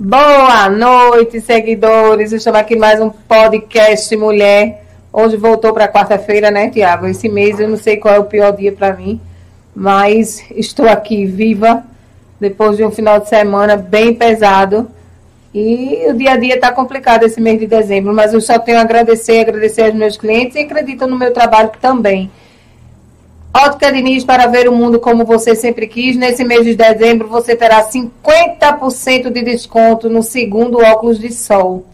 Boa noite, seguidores. Estamos aqui mais um podcast Mulher. Hoje voltou para quarta-feira, né, Tiago? Esse mês eu não sei qual é o pior dia para mim, mas estou aqui viva depois de um final de semana bem pesado. E o dia a dia está complicado esse mês de dezembro, mas eu só tenho a agradecer, agradecer aos meus clientes e acreditam no meu trabalho também. Ótica Diniz para ver o mundo como você sempre quis. Nesse mês de dezembro você terá 50% de desconto no segundo óculos de sol.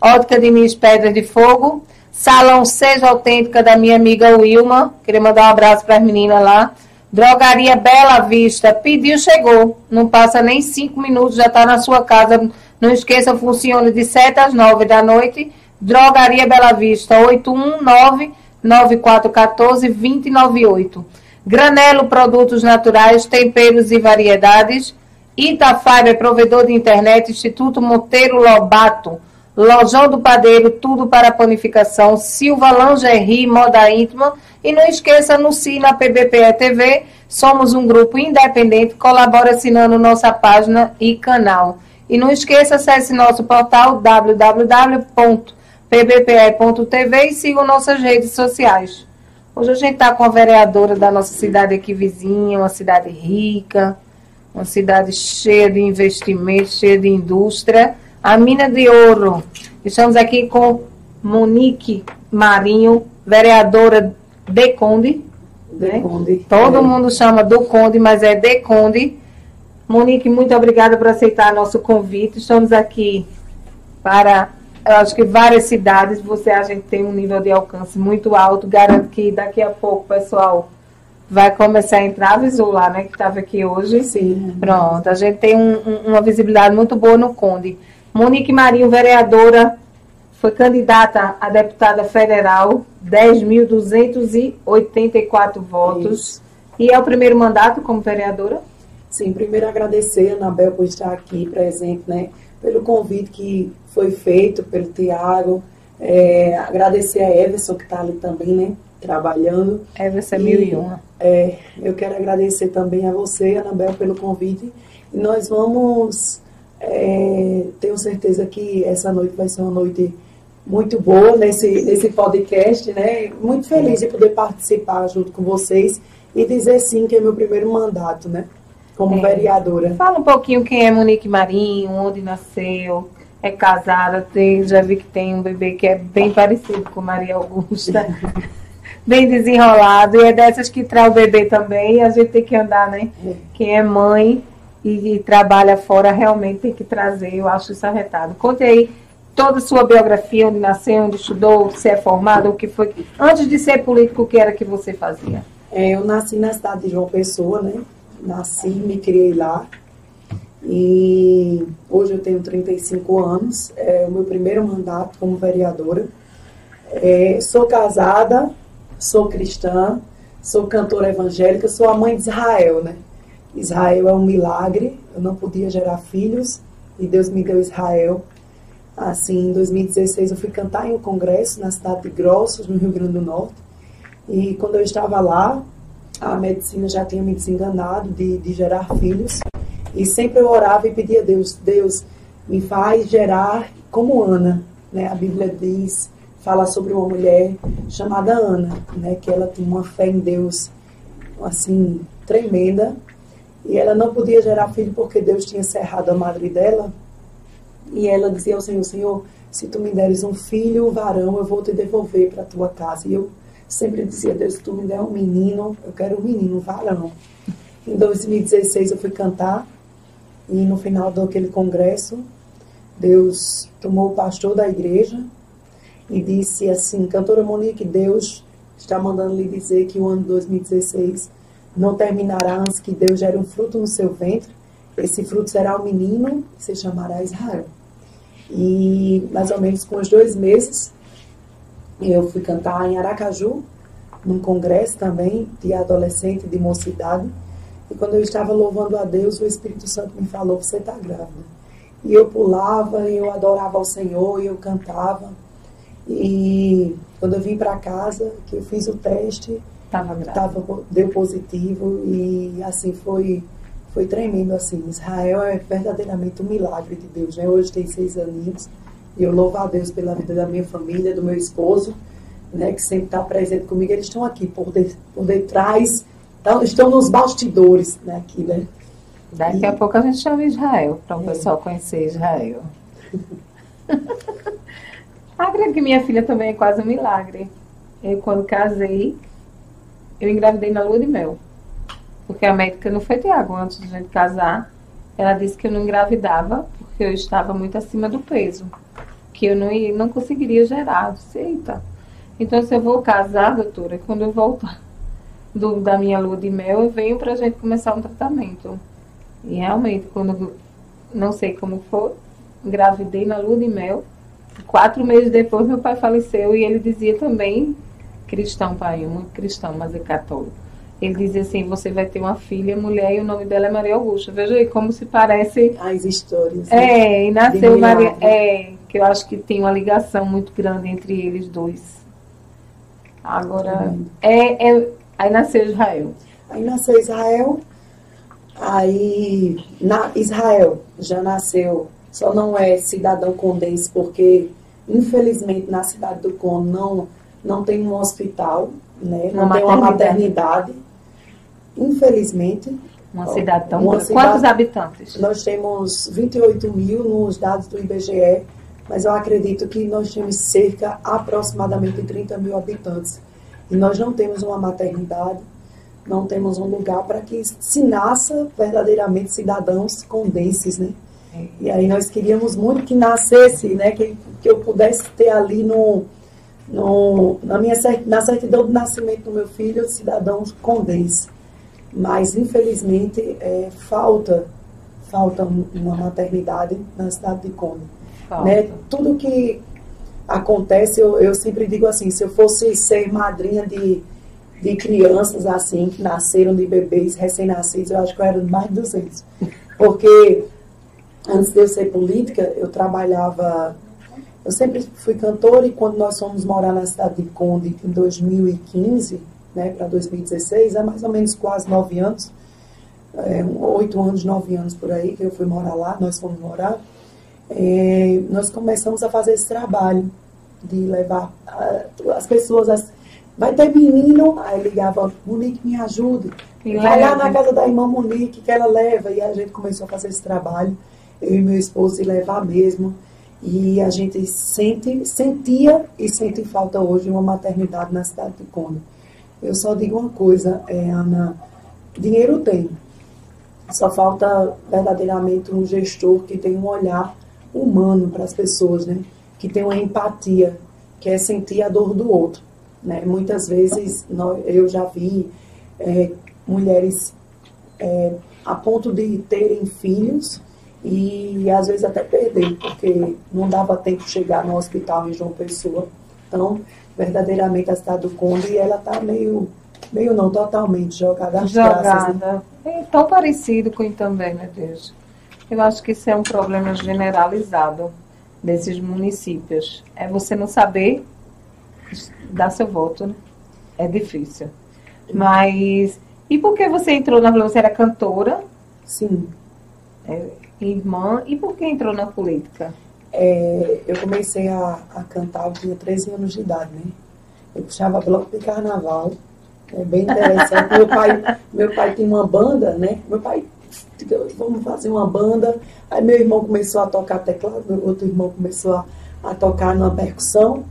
Ótica Diniz Pedras de Fogo. Salão Seja Autêntica da minha amiga Wilma. Queria mandar um abraço para as meninas lá. Drogaria Bela Vista. Pediu, chegou. Não passa nem cinco minutos, já está na sua casa. Não esqueça, funciona de 7 às 9 da noite. Drogaria Bela Vista, 819 9414 2098. Granelo Produtos Naturais, Temperos e Variedades. Itafiber, provedor de internet, Instituto Monteiro Lobato. Lojão do Padeiro, tudo para panificação. Silva Lingerie, moda íntima. E não esqueça, no na PBPE TV. Somos um grupo independente. Colabora assinando nossa página e canal. E não esqueça, acesse nosso portal www pbpe.tv e sigam nossas redes sociais. Hoje a gente está com a vereadora da nossa cidade aqui vizinha, uma cidade rica, uma cidade cheia de investimentos, cheia de indústria, a Mina de Ouro. Estamos aqui com Monique Marinho, vereadora de Conde. Né? Conde. Todo é. mundo chama do Conde, mas é de Conde. Monique, muito obrigada por aceitar nosso convite. Estamos aqui para eu acho que várias cidades você a gente tem um nível de alcance muito alto. Garanto que daqui a pouco o pessoal vai começar a entrar, avisou lá, né, que estava aqui hoje. Sim. Pronto, a gente tem um, um, uma visibilidade muito boa no Conde. Monique Marinho, vereadora, foi candidata a deputada federal, 10.284 votos. Isso. E é o primeiro mandato como vereadora? Sim, primeiro agradecer a Anabel por estar aqui presente, né? Pelo convite que foi feito pelo Tiago. É, agradecer a Everson, que está ali também, né? Trabalhando. Everson é mil e uma. É, eu quero agradecer também a você, Anabel, pelo convite. E nós vamos. É, tenho certeza que essa noite vai ser uma noite muito boa nesse, nesse podcast, né? Muito feliz de poder participar junto com vocês e dizer sim que é meu primeiro mandato, né? Como é. vereadora. Fala um pouquinho quem é Monique Marinho, onde nasceu, é casada, tem, já vi que tem um bebê que é bem parecido com Maria Augusta. bem desenrolado, e é dessas que traz o bebê também, a gente tem que andar, né? É. Quem é mãe e, e, trabalha fora realmente tem que trazer, eu acho isso arretado. Conte aí toda a sua biografia, onde nasceu, onde estudou, se é formado, o que foi. Antes de ser político, o que era que você fazia? É, eu nasci na cidade de João Pessoa, né? Nasci, me criei lá. E hoje eu tenho 35 anos, é o meu primeiro mandato como vereadora. É, sou casada, sou cristã, sou cantora evangélica, sou a mãe de Israel, né? Israel é um milagre, eu não podia gerar filhos e Deus me deu Israel. Assim, em 2016 eu fui cantar em um congresso na cidade de Grossos, no Rio Grande do Norte. E quando eu estava lá, a medicina já tinha me desenganado de, de gerar filhos. E sempre eu orava e pedia a Deus, Deus, me faz gerar como Ana. Né? A Bíblia diz, fala sobre uma mulher chamada Ana, né? que ela tinha uma fé em Deus assim tremenda. E ela não podia gerar filho porque Deus tinha cerrado a madre dela. E ela dizia ao Senhor, Senhor, se tu me deres um filho, um varão, eu vou te devolver para a tua casa. E eu sempre dizia, Deus, se tu me der um menino, eu quero um menino, um varão. Em 2016 eu fui cantar e no final daquele congresso, Deus tomou o pastor da igreja e disse assim, cantora Monique, Deus está mandando lhe dizer que o ano 2016 não terminará antes que Deus gere um fruto no seu ventre. Esse fruto será um menino se chamará Israel. E mais ou menos com os dois meses, eu fui cantar em Aracaju, num congresso também de adolescente, de mocidade. E quando eu estava louvando a Deus, o Espírito Santo me falou: Você está grávida. E eu pulava, e eu adorava ao Senhor, e eu cantava. E quando eu vim para casa, que eu fiz o teste, tava tava, deu positivo. E assim foi, foi tremendo assim. Israel é verdadeiramente um milagre de Deus, né? Hoje tem seis aninhos e eu louvo a Deus pela vida da minha família, do meu esposo, né? Que sempre está presente comigo. Eles estão aqui por, de, por detrás, então, estão nos bastidores, né? Aqui, né? Daqui e... a pouco a gente chama Israel, para o é. pessoal conhecer Israel. Acredito que minha filha também é quase um milagre. Eu, quando casei, eu engravidei na lua de mel. Porque a médica não foi Tiago antes de a gente casar. Ela disse que eu não engravidava porque eu estava muito acima do peso. Que eu não, não conseguiria gerar. Eu disse, eita. Então, se eu vou casar, doutora, quando eu voltar do, da minha lua de mel, eu venho pra gente começar um tratamento. E realmente, quando não sei como foi, engravidei na lua de mel. Quatro meses depois, meu pai faleceu e ele dizia também, cristão, pai, muito cristão, mas é católico. Ele dizia assim: você vai ter uma filha, mulher, e o nome dela é Maria Augusta. Veja aí como se parece. As histórias. É, né? e nasceu Maria. É, que eu acho que tem uma ligação muito grande entre eles dois. Agora, uhum. é, é, aí nasceu Israel. Aí nasceu Israel, aí na Israel já nasceu só não é cidadão condense porque, infelizmente, na cidade do Conde não, não tem um hospital, né? não tem uma maternidade. Infelizmente. Uma cidade tão uma cidade, Quantos habitantes? Nós temos 28 mil nos dados do IBGE, mas eu acredito que nós temos cerca aproximadamente de 30 mil habitantes. E nós não temos uma maternidade, não temos um lugar para que se nasça verdadeiramente cidadãos condenses, né? E aí nós queríamos muito que nascesse, né, que, que eu pudesse ter ali no, no, na, minha, na certidão do nascimento do meu filho, cidadão condense. Mas, infelizmente, é, falta, falta uma maternidade na cidade de Conde. Né? Tudo que acontece, eu, eu sempre digo assim, se eu fosse ser madrinha de, de crianças assim, que nasceram de bebês recém-nascidos, eu acho que eu era mais de 200. Porque antes de eu ser política, eu trabalhava. Eu sempre fui cantora e quando nós fomos morar na cidade de Conde em 2015, né, para 2016, é mais ou menos quase nove anos, é, oito anos, nove anos por aí que eu fui morar lá, nós fomos morar. É, nós começamos a fazer esse trabalho de levar a, as pessoas. As, vai ter menino, aí ligava, Monique, me ajude. Vai lá na casa da irmã Monique que ela leva. E a gente começou a fazer esse trabalho eu e meu esposo e levar mesmo. E a gente sente, sentia e sente falta hoje uma maternidade na cidade de Conde. Eu só digo uma coisa, é, Ana, dinheiro tem. Só falta verdadeiramente um gestor que tem um olhar humano para as pessoas, né? Que tem uma empatia, que é sentir a dor do outro. Né? Muitas vezes eu já vi é, mulheres é, a ponto de terem filhos e às vezes até perder, porque não dava tempo de chegar no hospital em João Pessoa. Então, verdadeiramente a cidade do Conde, ela está meio, meio não, totalmente jogada às Jogada. Né? É tão parecido com também, meu Deus. Eu acho que isso é um problema generalizado desses municípios. É você não saber dar seu voto, né? É difícil. Mas, e por que você entrou na Você era cantora? Sim. É, irmã. E por que entrou na política? É, eu comecei a, a cantar, eu tinha 13 anos de idade, né? Eu puxava bloco de carnaval. É bem interessante. meu, pai, meu pai tinha uma banda, né? Meu pai, vamos fazer uma banda. Aí meu irmão começou a tocar teclado, meu outro irmão começou a, a tocar na percussão.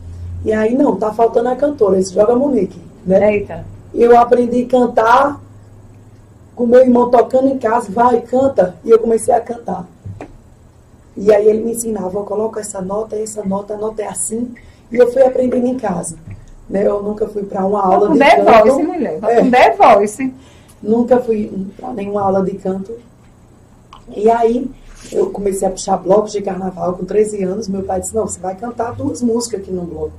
E aí, não, tá faltando a cantora, esse joga Monique, né? Eita. Eu aprendi a cantar com meu irmão tocando em casa, vai, canta. E eu comecei a cantar. E aí ele me ensinava, eu coloco essa nota, essa nota, a nota é assim. E eu fui aprendendo em casa. Né? Eu nunca fui para uma aula de canto. Voice, mulher. É. The Voice. Nunca fui para nenhuma aula de canto. E aí eu comecei a puxar blocos de carnaval com 13 anos. Meu pai disse, não, você vai cantar duas músicas aqui no bloco.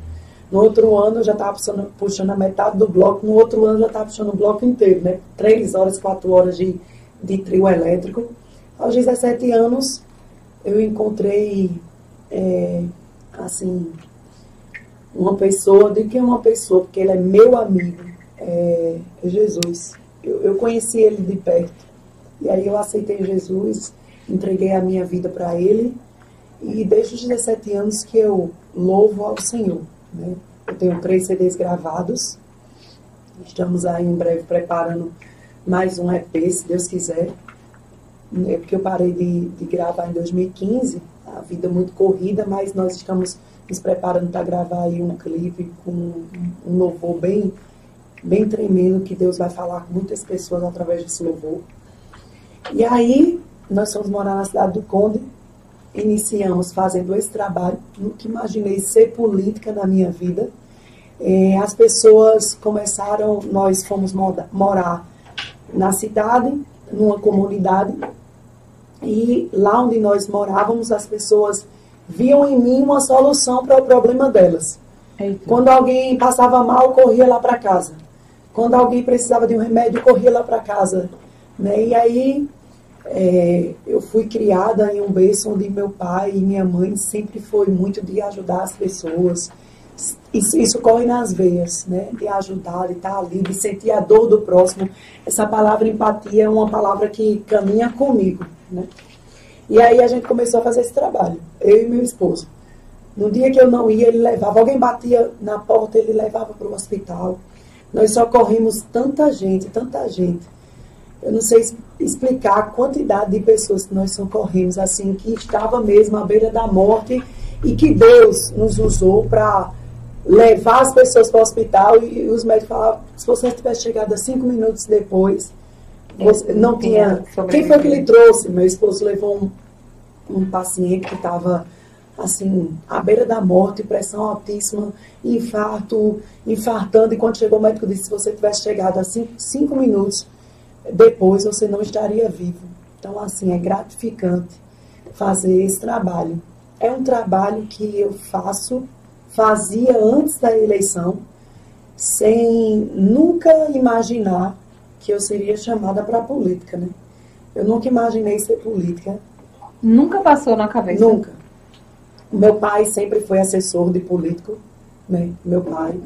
No outro ano eu já estava puxando, puxando, a metade do bloco, no outro ano eu já estava puxando o bloco inteiro, né? Três horas, quatro horas de, de trio elétrico. Aos 17 anos eu encontrei, é, assim, uma pessoa, de que é uma pessoa, porque ele é meu amigo, é, é Jesus. Eu, eu conheci ele de perto. E aí eu aceitei Jesus, entreguei a minha vida para Ele. E desde os 17 anos que eu louvo ao Senhor. Né? Eu tenho três CDs gravados. Estamos aí em breve preparando mais um EP, se Deus quiser. É porque eu parei de, de gravar em 2015, a vida muito corrida, mas nós estamos nos preparando para gravar aí um clipe com um louvor bem, bem tremendo, que Deus vai falar com muitas pessoas através desse louvor. E aí, nós fomos morar na cidade do Conde, iniciamos fazendo esse trabalho, nunca imaginei ser política na minha vida. É, as pessoas começaram, nós fomos morar na cidade, numa comunidade, e lá onde nós morávamos, as pessoas viam em mim uma solução para o problema delas. Eita. Quando alguém passava mal, corria lá para casa. Quando alguém precisava de um remédio, corria lá para casa. Né? E aí é, eu fui criada em um berço onde meu pai e minha mãe sempre foi muito de ajudar as pessoas. Isso, isso corre nas veias, né? De ajudar, de estar ali, de sentir a dor do próximo. Essa palavra empatia é uma palavra que caminha comigo, né? E aí a gente começou a fazer esse trabalho, eu e meu esposo. No dia que eu não ia, ele levava. Alguém batia na porta, ele levava para o hospital. Nós socorrimos tanta gente, tanta gente. Eu não sei explicar a quantidade de pessoas que nós socorrimos, assim, que estava mesmo à beira da morte e que Deus nos usou para levar as pessoas para o hospital e os médicos falavam, se você tivesse chegado cinco minutos depois, você não tinha. Quem foi que lhe trouxe? Meu esposo levou um, um paciente que estava assim, à beira da morte, pressão altíssima, infarto, infartando, e quando chegou o médico disse, se você tivesse chegado a cinco, cinco minutos depois, você não estaria vivo. Então, assim, é gratificante fazer esse trabalho. É um trabalho que eu faço, fazia antes da eleição, sem nunca imaginar que eu seria chamada para a política, né? Eu nunca imaginei ser política. Nunca passou na cabeça? Nunca. Meu pai sempre foi assessor de político, né? Meu pai.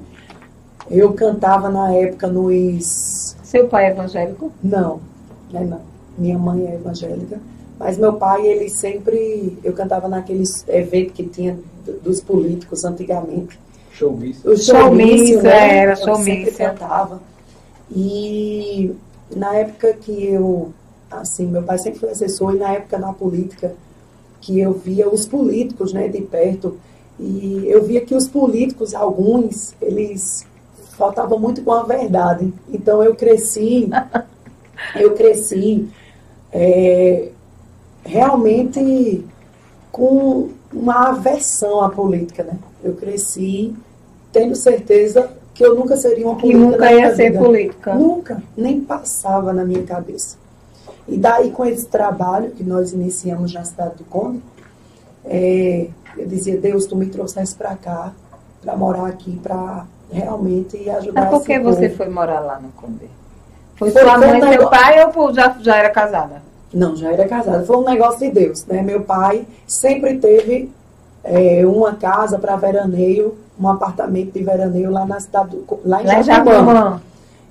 Eu cantava na época nos. Seu pai é evangélico? Não, né, não. Minha mãe é evangélica. Mas meu pai, ele sempre. Eu cantava naqueles eventos que tinha dos políticos antigamente. Showmício. O showmício, né? Era showmício. Eu sempre cantava. E na época que eu, assim, meu pai sempre foi assessor e na época na política, que eu via os políticos, né, de perto, e eu via que os políticos, alguns, eles faltavam muito com a verdade. Então eu cresci, eu cresci é, realmente com uma aversão à política, né? Eu cresci tendo certeza que eu nunca seria uma política. E nunca ia ser vida. política. Nunca, nem passava na minha cabeça. E daí, com esse trabalho que nós iniciamos na cidade do Conde, é, eu dizia, Deus, tu me trouxesse para cá, para morar aqui, para realmente ajudar Mas por que você foi morar lá no Conde? Foi, foi sua mãe e seu pai ou já, já era casada? Não, já era casada. Foi um negócio de Deus, né? Meu pai sempre teve é, uma casa para veraneio um apartamento de veraneio lá na cidade, do, lá em lá Jacumã.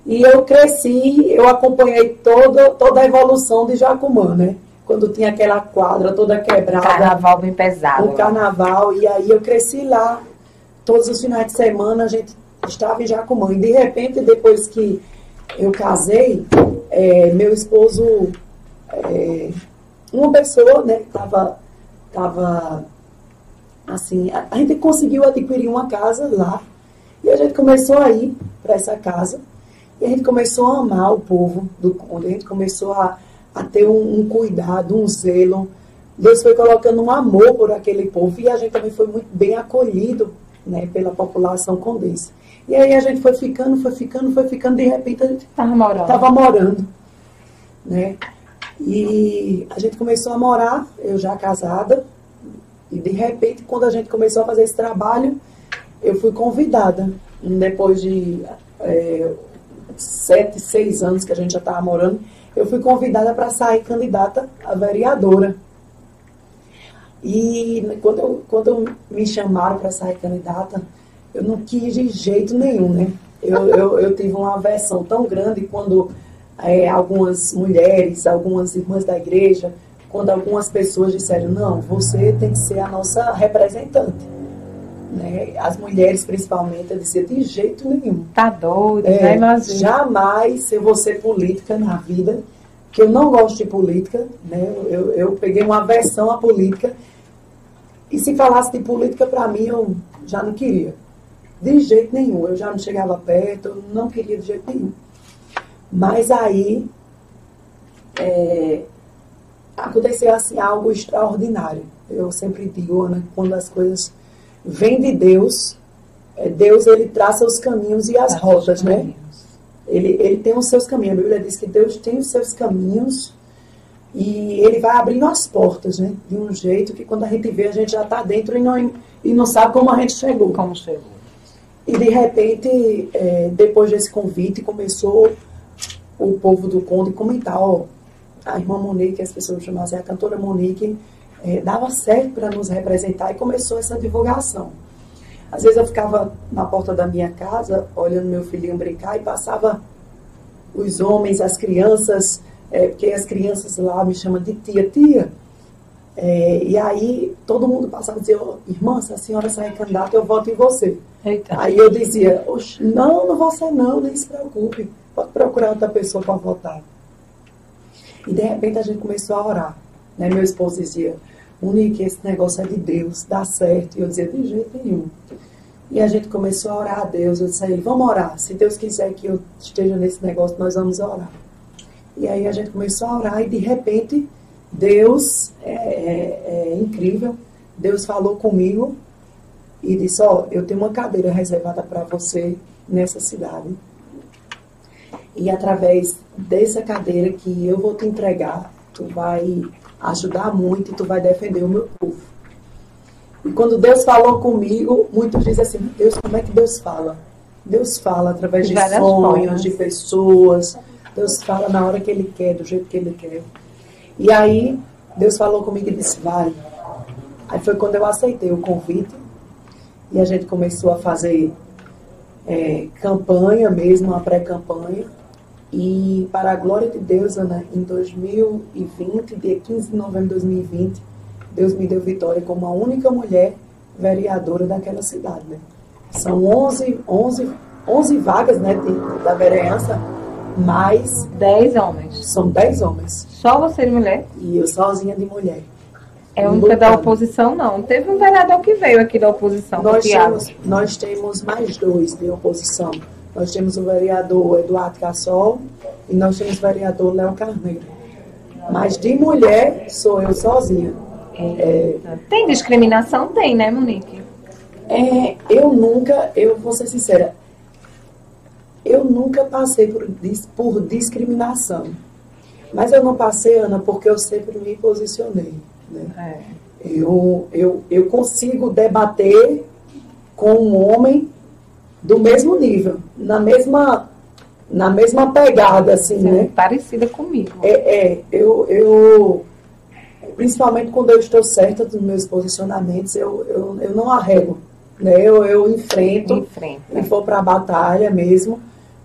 E eu cresci, eu acompanhei toda, toda a evolução de Jacumã, né? Quando tinha aquela quadra toda quebrada. Carnaval bem pesado. O carnaval, e aí eu cresci lá. Todos os finais de semana a gente estava em Jacumã. E de repente, depois que eu casei, é, meu esposo, é, uma pessoa, né, estava tava Assim, a, a gente conseguiu adquirir uma casa lá e a gente começou a ir para essa casa e a gente começou a amar o povo do Conde, a gente começou a, a ter um, um, cuidado, um zelo. Deus foi colocando um amor por aquele povo e a gente também foi muito bem acolhido né, pela população condense. E aí a gente foi ficando, foi ficando, foi ficando, de repente a gente estava morando. Tava morando né? E a gente começou a morar, eu já casada, e de repente, quando a gente começou a fazer esse trabalho, eu fui convidada. Depois de é, sete, seis anos que a gente já estava morando, eu fui convidada para sair candidata a vereadora. E quando, eu, quando me chamaram para sair candidata, eu não quis de jeito nenhum, né? Eu, eu, eu tive uma aversão tão grande quando é, algumas mulheres, algumas irmãs da igreja, quando algumas pessoas disseram, não, você tem que ser a nossa representante. Né? As mulheres, principalmente, eu dizia, de jeito nenhum. Tá doido, É, né, jamais eu vou ser política na vida, que eu não gosto de política, né? Eu, eu peguei uma aversão à política. E se falasse de política para mim, eu já não queria. De jeito nenhum. Eu já não chegava perto, eu não queria de jeito nenhum. Mas aí é, aconteceu assim algo extraordinário. Eu sempre digo, Ana, quando as coisas vêm de Deus, é, Deus ele traça os caminhos e as rotas, né? Ele, ele tem os seus caminhos. A Bíblia diz que Deus tem os seus caminhos e ele vai abrindo as portas, né? De um jeito que quando a gente vê, a gente já está dentro e não, e não sabe como a gente chegou. Como chegou. E de repente, é, depois desse convite, começou o povo do Conde comentar, ó, a irmã Monique, as pessoas chamassem a cantora Monique, é, dava certo para nos representar e começou essa divulgação. Às vezes eu ficava na porta da minha casa, olhando meu filhinho brincar, e passava os homens, as crianças, é, porque as crianças lá me chamam de tia, tia. É, e aí todo mundo passava e dizia, "Ô, irmã, se a senhora sair candidata, eu voto em você. Eita. Aí eu dizia, "Oxe, não, não vou ser não, nem se preocupe. Pode procurar outra pessoa para votar. E de repente a gente começou a orar. Né? Meu esposo dizia, Monique, esse negócio é de Deus, dá certo. E eu dizia, de jeito nenhum. E a gente começou a orar a Deus. Eu disse a ele, vamos orar. Se Deus quiser que eu esteja nesse negócio, nós vamos orar. E aí a gente começou a orar e de repente Deus é, é- é incrível. Deus falou comigo e disse, ó, eu tenho uma cadeira reservada para você nessa cidade. E através dessa cadeira que eu vou te entregar, tu vai ajudar muito e tu vai defender o meu povo. E quando Deus falou comigo, muitos dizem assim, Deus, como é que Deus fala? Deus fala através De várias sonhos, formas. de pessoas. Deus fala na hora que Ele quer, do jeito que Ele quer. E aí, Deus falou comigo e disse, vai. Aí foi quando eu aceitei o convite e a gente começou a fazer é, campanha mesmo, uma pré-campanha. E para a glória de Deus, Ana, em 2020, dia 15 de novembro de 2020, Deus me deu vitória como a única mulher vereadora daquela cidade. Né? São 11, 11, 11 vagas né, de- da vereança, mas Dez homens. são 10 homens. Só você de mulher? E eu sozinha de mulher. É única da Lutando. oposição, não. Teve um vereador que veio aqui da oposição, Nós temos, nós temos mais dois de oposição. Nós temos o vereador Eduardo Cassol e nós temos o vereador Léo Carneiro. Mas de mulher sou eu sozinha. É, Tem discriminação? Tem, né, Monique? é, eu nunca, eu vou ser sincera, eu nunca passei por, por discriminação. Mas eu não passei, Ana, porque eu sempre me posicionei. Né? É. Eu, eu, eu consigo debater com um homem do mesmo nível, na mesma, na mesma pegada, assim, né? Parecida comigo. É, é, eu, eu, principalmente quando eu estou certa dos meus posicionamentos, eu, eu, eu não arrego, né? Eu, eu enfrento Em frente. e for para a batalha mesmo,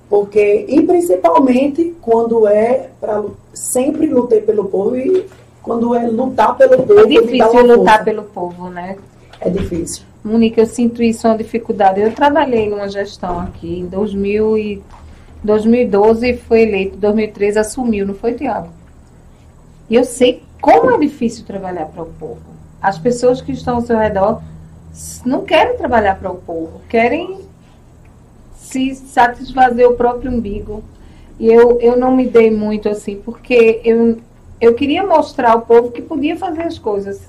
porque, e principalmente quando é para sempre lutei pelo povo e quando é lutar pelo povo, É me dá difícil lutar força. pelo povo, né? É difícil. Monique, eu sinto isso uma dificuldade. Eu trabalhei numa gestão aqui em 2000 e 2012 foi eleito, 2013 assumiu, não foi, Tiago? E eu sei como é difícil trabalhar para o povo. As pessoas que estão ao seu redor não querem trabalhar para o povo, querem se satisfazer o próprio umbigo. E eu, eu não me dei muito assim, porque eu, eu queria mostrar ao povo que podia fazer as coisas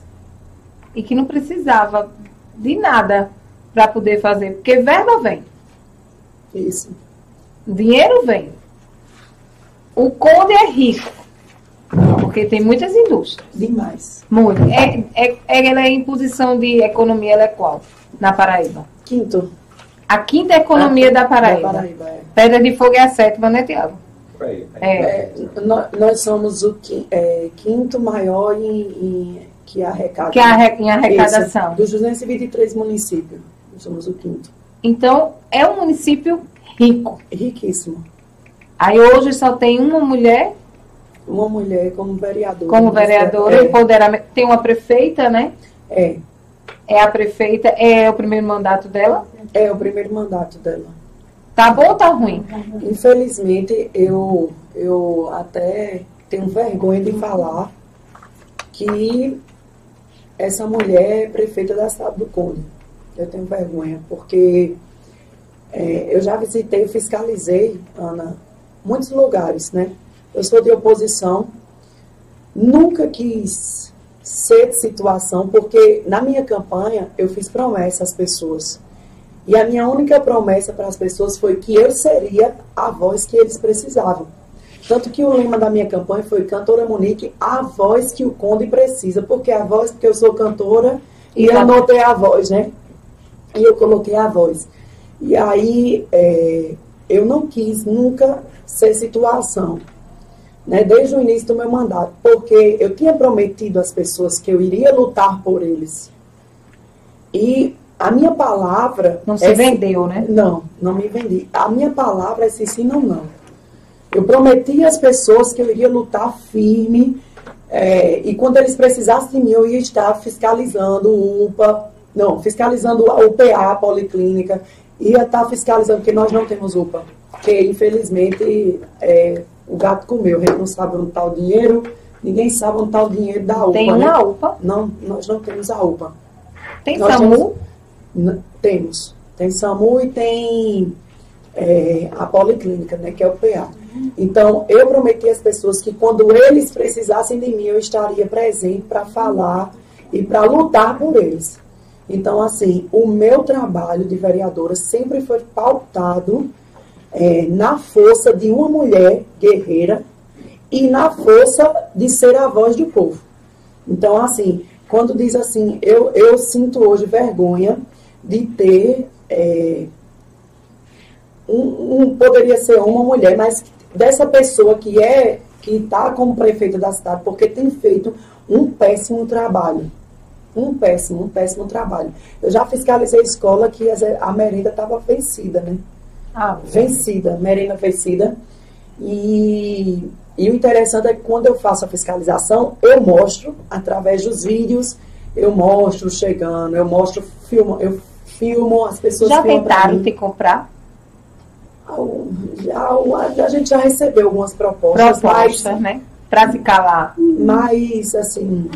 e que não precisava de nada para poder fazer, porque verba vem, Isso. dinheiro vem. O Conde é rico, porque tem muitas indústrias, Demais. muito. É, é, é, ela é em posição de economia, ela é qual? Na Paraíba. Quinto. A quinta economia da Paraíba. Da Paraíba, é. Pedra de Fogo é a sétima, né, Tiago? É. É, nó- nós somos o é, quinto maior em, em- que arrecada. Que é arre- em arrecadação. Isso, dos 223 municípios. Somos o quinto. Então, é um município rico. Riquíssimo. Aí hoje só tem uma mulher Uma mulher como vereadora. como vereadora, É, empoderamento. Tem uma prefeita, né? é, É a prefeita, é o primeiro mandato dela. é o primeiro mandato dela. Tá bom ou tá ruim? Infelizmente, eu, eu até tenho vergonha de falar que essa mulher é prefeita da cidade do Conde. Eu tenho vergonha, porque é, eu já visitei, fiscalizei, Ana, muitos lugares, né? Eu sou de oposição, nunca quis ser de situação, porque na minha campanha eu fiz promessa às pessoas. E a minha única promessa para as pessoas foi que eu seria a voz que eles precisavam. Tanto que o lema da minha campanha foi Cantora Monique, a voz que o Conde precisa. Porque a voz, porque eu sou cantora e Exato. anotei a voz, né? E eu coloquei a voz. E aí é, eu não quis nunca ser situação. Né, desde o início do meu mandato, porque eu tinha prometido às pessoas que eu iria lutar por eles. E a minha palavra. Não se é- vendeu, né? Não, não me vendi. A minha palavra é sim, sim, não, não. Eu prometi às pessoas que eu iria lutar firme é, e quando eles precisassem de mim, eu ia estar fiscalizando o UPA, não, fiscalizando a UPA, a Policlínica, ia estar fiscalizando, porque nós não temos UPA. Porque, infelizmente, é, o gato comeu, a gente não sabe onde está o dinheiro, ninguém sabe onde está o dinheiro da UPA. Tem né? uma UPA, Não, nós não temos a UPA. tem Nós SAMU. temos- temos. Tem SAMU e tem é, a Policlínica, né, que é o PA. Então, eu prometi às pessoas que quando eles precisassem de mim, eu estaria presente para falar e para lutar por eles. Então, assim, o meu trabalho de vereadora sempre foi pautado é, na força de uma mulher guerreira e na força de ser a voz do povo. Então, assim, quando diz assim, eu, eu sinto hoje vergonha de ter. é, um, um- poderia ser uma mulher, mas dessa pessoa que é que está como prefeita da cidade, porque tem feito um péssimo trabalho. Um péssimo, um péssimo trabalho. Eu já fiscalizei a escola que a merenda estava vencida, né? Ah, vencida, merenda vencida. E, e o interessante é que quando eu faço a fiscalização, eu mostro através dos vídeos, eu mostro chegando, eu mostro, filmo, eu filmo, as pessoas já tentaram te comprar? Já, a gente já recebeu algumas propostas, Proposta, né? Pra se calar. mas, mas assim,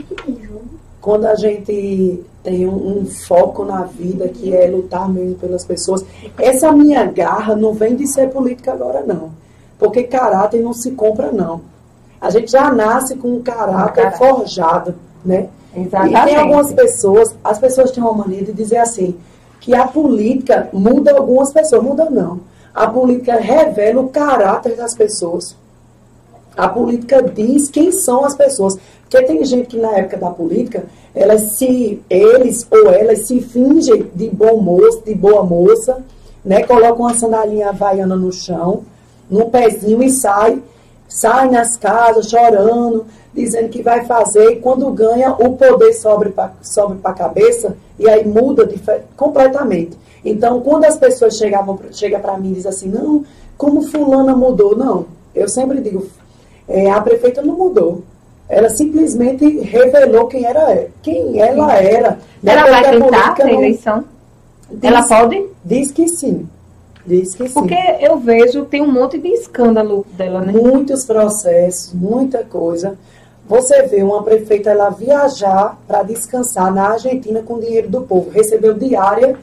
quando a gente tem um, um foco na vida que é lutar mesmo pelas pessoas, essa minha garra não vem de ser política agora, não. Porque caráter não se compra, não. A gente já nasce com um caráter caráter. forjado, né? Exatamente. E tem algumas pessoas, as pessoas têm uma mania de dizer assim, que a política muda algumas pessoas, muda não. A política revela o caráter das pessoas. A política diz quem são as pessoas. Porque tem gente que na época da política, elas se, eles ou elas se fingem de bom moço, de boa moça, né? Colocam uma sandalinha havaiana no chão, num pezinho e sai, sai nas casas chorando, dizendo que vai fazer, e quando ganha, o poder sobe para sobe a cabeça e aí muda de, completamente. Então, quando as pessoas chegavam chega para mim e dizem assim, não, como fulana mudou? Não, eu sempre digo, é, a prefeita não mudou. Ela simplesmente revelou quem era quem ela era. Ela vai a tentar não- eleição? diz, Ela pode? Diz que sim. Diz que sim. Porque eu vejo, tem um monte de escândalo dela, né? muitos processos, muita coisa. Você vê uma prefeita ela viajar para descansar na Argentina com dinheiro do povo, recebeu diária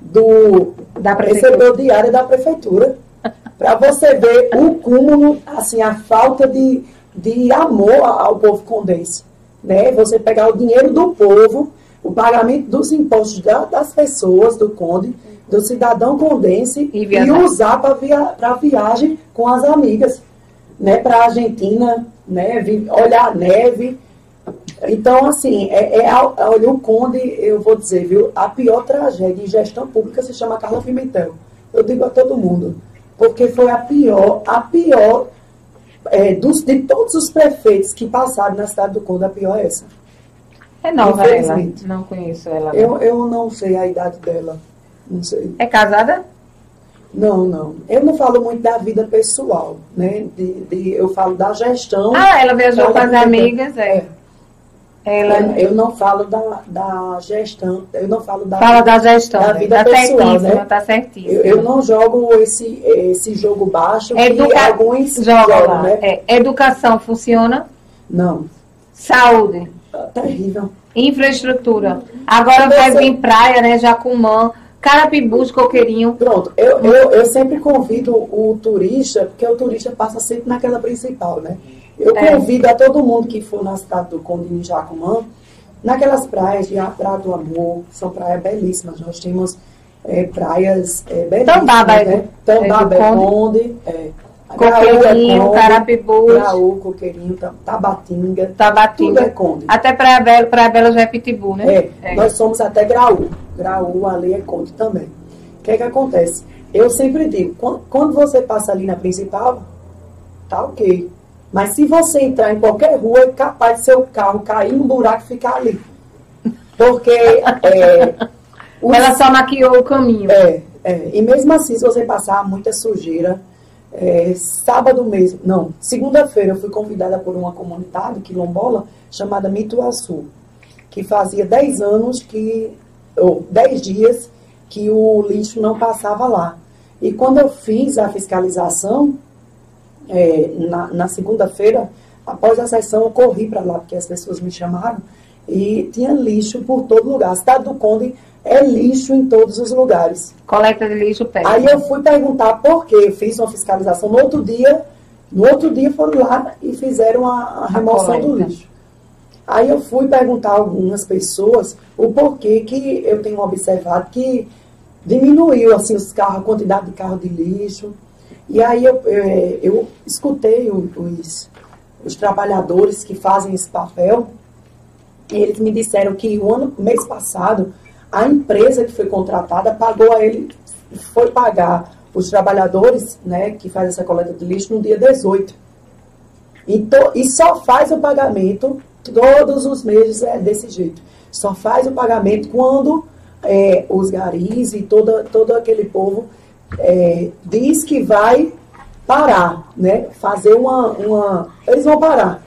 do Da prefeitura. recebeu diária da prefeitura. Para você ver o cúmulo, assim, a falta de, de amor ao povo condense. Né? Você pegar o dinheiro do povo, o pagamento dos impostos da- das pessoas, do conde, do cidadão condense, E e, usar para via, viagem com as amigas. Né? Para a Argentina, né? olhar a neve. Então, assim, é, é a- olha, o Conde, eu vou dizer, viu, a pior tragédia em gestão pública se chama Carla Pimentel. Eu digo a todo mundo. Porque foi a pior, a pior é, dos, de todos os prefeitos que passaram na cidade do Conde, a pior é essa. É nova ela. Não conheço ela. não. Eu, eu não sei a idade dela. Não sei. É casada? Não, não. Eu não falo muito da vida pessoal, né? De, de eu falo da gestão. Ah, ela viajou com as amigas, é. é. Ela... Eu, eu, não falo da, da gestão, eu não falo da, Fala da gestão, da né? vida tá pessoal, né? Tá certíssimo. Eu, eu, não jogo esse, esse jogo baixo Educa... que alguns Joga jogam, né? É. Educação funciona? Não. Saúde? Tá terrível. Infraestrutura. Agora vai vir praia, né? Jacumã. Carapibus, coqueirinho. Pronto, eu, eu, eu sempre convido o turista, porque o turista passa sempre naquela principal, né? Eu é. convido a todo mundo que for na cidade do Conde em Jacumã, naquelas praias de Praia do Amor, são praias belíssimas. Nós temos é, praias é, belíssimas. Tambaba, né? Tambaba é, Conde. É. Coqueirinho, Carapibus. Graú, Coqueirinho, Tabatinga. Tabatinga. Tudo é Conde. Até Praia Bela, Praia Bela já é Pitbull, né? É, é, nós somos até Graú. Graú ali é Conde também. O que é que acontece? Eu sempre digo, quando, quando você passa ali na principal, tá ok. Mas se você entrar em qualquer rua, é capaz de seu carro cair num buraco e ficar ali. Porque. É, os, Ela só maquiou o caminho. É, é. E mesmo assim, se você passar muita sujeira, é, sábado mesmo, não, segunda-feira eu fui convidada por uma comunidade quilombola chamada Mituaçu, que fazia 10 anos que, ou 10 dias que o lixo não passava lá. E quando eu fiz a fiscalização, é, na, na segunda-feira, após a sessão, eu corri para lá, porque as pessoas me chamaram, e tinha lixo por todo lugar. A cidade do Conde é lixo em todos os lugares. Coleta de lixo perto. Aí eu fui perguntar por quê. Eu fiz uma fiscalização no outro dia. No outro dia foram lá e fizeram a, a remoção a do lixo. Aí eu fui perguntar a algumas pessoas o porquê que eu tenho observado que diminuiu assim os carros, a quantidade de carro de lixo. E aí eu, eu, eu escutei os, os trabalhadores que fazem esse papel, e eles me disseram que o ano, mês passado a empresa que foi contratada pagou a ele, foi pagar os trabalhadores né, que faz essa coleta de lixo no dia 18. E, to, e só faz o pagamento, todos os meses é desse jeito. Só faz o pagamento quando é, os garis e toda, todo aquele povo é, diz que vai parar, né? Fazer uma, uma. Eles vão parar.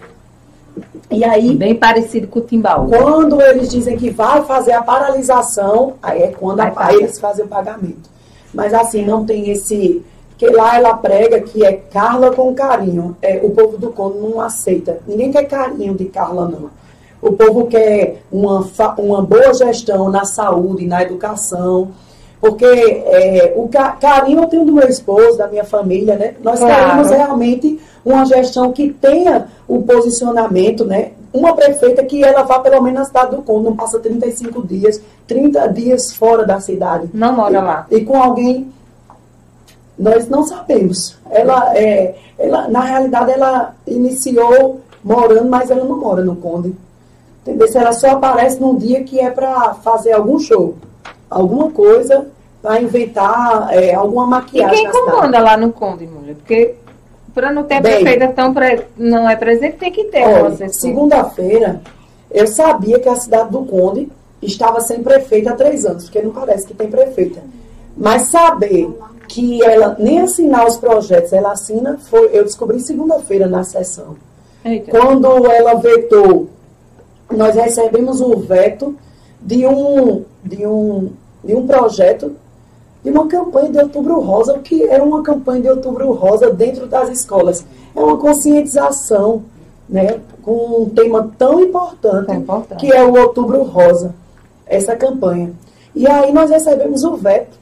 E aí. Bem parecido com o Timbal. Quando eles dizem que vai fazer a paralisação, aí é quando a, eles fazem o pagamento. Mas assim, não tem esse. Porque lá ela prega que é Carla com carinho. É, o povo do Conde não aceita. Ninguém quer carinho de Carla, não. O povo quer uma, uma boa gestão na saúde, na educação porque é, o carinho eu tenho do meu esposo, da minha família, né? Nós claro. queremos realmente uma gestão que tenha o posicionamento, né? Uma prefeita que ela vá pelo menos na cidade do Conde, não passa 35 dias, 30 dias fora da cidade. Não mora e, lá. E com alguém, nós não sabemos. Ela, é, ela, na realidade, ela iniciou morando, mas ela não mora no Conde. Entendeu? Se ela só aparece num dia que é para fazer algum show alguma coisa para inventar é, alguma maquiagem. E quem comanda lá no Conde, mulher? Porque para não ter a prefeita tão pre... não é presente, tem que ter Segunda-feira, eu sabia que a cidade do Conde estava sem prefeita há três anos, porque não parece que tem prefeita. Mas saber que ela nem assinar os projetos, ela assina, foi, eu descobri segunda-feira na sessão. Eita. Quando ela vetou, nós recebemos o veto de um, de um de um projeto de uma campanha de Outubro Rosa, o que é uma campanha de Outubro Rosa dentro das escolas? É uma conscientização, né, com um tema tão importante, é importante. que é o Outubro Rosa, essa campanha. E aí nós recebemos o veto.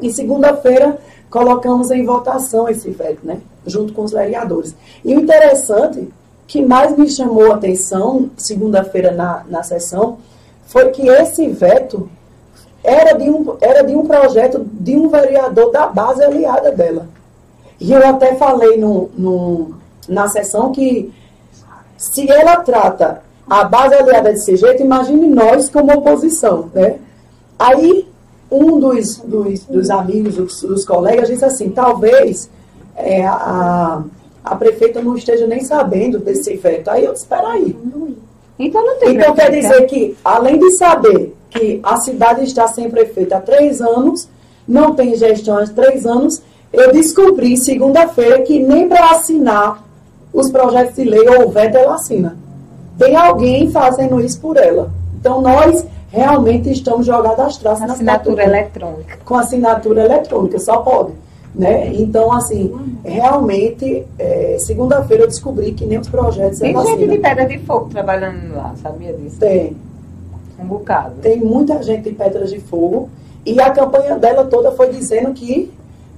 E segunda-feira colocamos em votação esse veto, né, junto com os vereadores. E o interessante, que mais me chamou a atenção, segunda-feira na, na sessão, foi que esse veto era de um, era de um projeto de um vereador da base aliada dela. E eu até falei no, no, na sessão que se ela trata a base aliada desse jeito, imagine nós como oposição, né? Aí um dos, dos, dos amigos, dos, dos, colegas, disse assim, talvez é, a, a prefeita não esteja nem sabendo desse veto. Aí eu disse, espera aí. Então não tem Então quer dizer que, além de saber que a cidade está sem prefeito há três anos, não tem gestão há três anos, eu descobri segunda-feira que nem para assinar os projetos de lei ou o veto ela assina. Tem alguém fazendo isso por ela. Então nós realmente estamos jogados às traças assinatura eletrônica. Com assinatura eletrônica, só pode. Né? Então, assim, realmente, é, segunda-feira eu descobri que nem os projetos Tem gente de Pedra de Fogo trabalhando lá, sabia disso? Tem. Um bocado. Tem muita gente de Pedras de Fogo. E a campanha dela toda foi dizendo que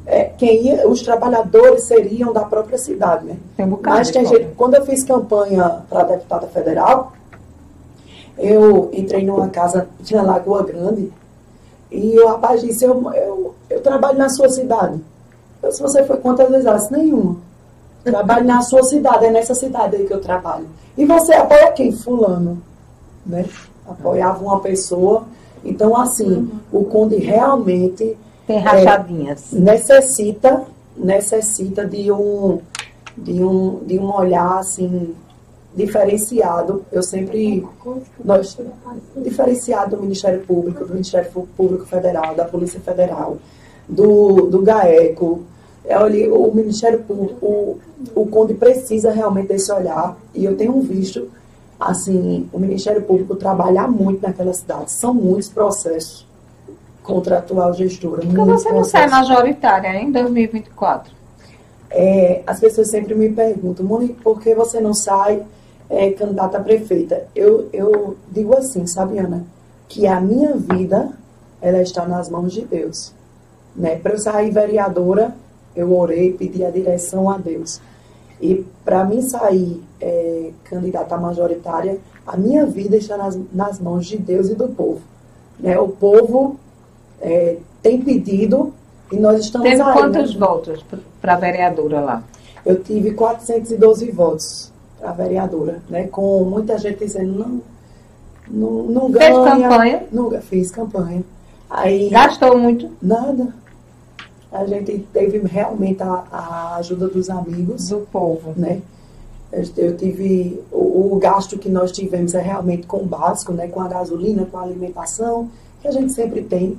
é, quem ia, os trabalhadores seriam da própria cidade, né? Tem um bocado Mas tem gente, quando eu fiz campanha para deputada federal, eu entrei numa casa, tinha Lagoa Grande, e o rapaz disse, eu, eu, eu trabalho na sua cidade. Eu, se você foi quantas vezes? Ela disse, nenhuma. Trabalho na sua cidade, é nessa cidade aí que eu trabalho. E você apoia quem? Fulano. Né? Apoiava uma pessoa. Então, assim, uhum. o Conde realmente tem rachadinhas. É, necessita, necessita de um, de um, de um olhar assim diferenciado. Eu sempre nós diferenciado do Ministério Público, do Ministério Público Federal, da Polícia Federal, do, do GAECO. É, o Ministério Público, o, o Conde precisa realmente desse olhar e eu tenho visto assim o Ministério Público trabalhar muito naquela cidade. São muitos processos contra a atual gestora. Por que você não sai majoritária em 2024? É, as pessoas sempre me perguntam, Monique, por que você não sai é, candidata a prefeita? Eu, eu digo assim, sabe, Ana, que a minha vida, ela está nas mãos de Deus. Né? Para eu sair vereadora, eu orei, pedi a direção a Deus. E para mim sair é, candidata majoritária, a minha vida está nas, nas mãos de Deus e do povo. Né? O povo é, tem pedido e nós estamos Teve aí, quantos né? votos para a vereadora lá? Eu tive 412 votos para a vereadora, né? Com muita gente dizendo não, não, não ganha. Fez campanha? Nunca fiz campanha. Aí, Gastou muito? Nada. A gente teve realmente a, a ajuda dos amigos. Do povo. Né? Eu tive o, o, gasto que nós tivemos é realmente com o básico, né? Com a gasolina, com a alimentação, que a gente sempre tem.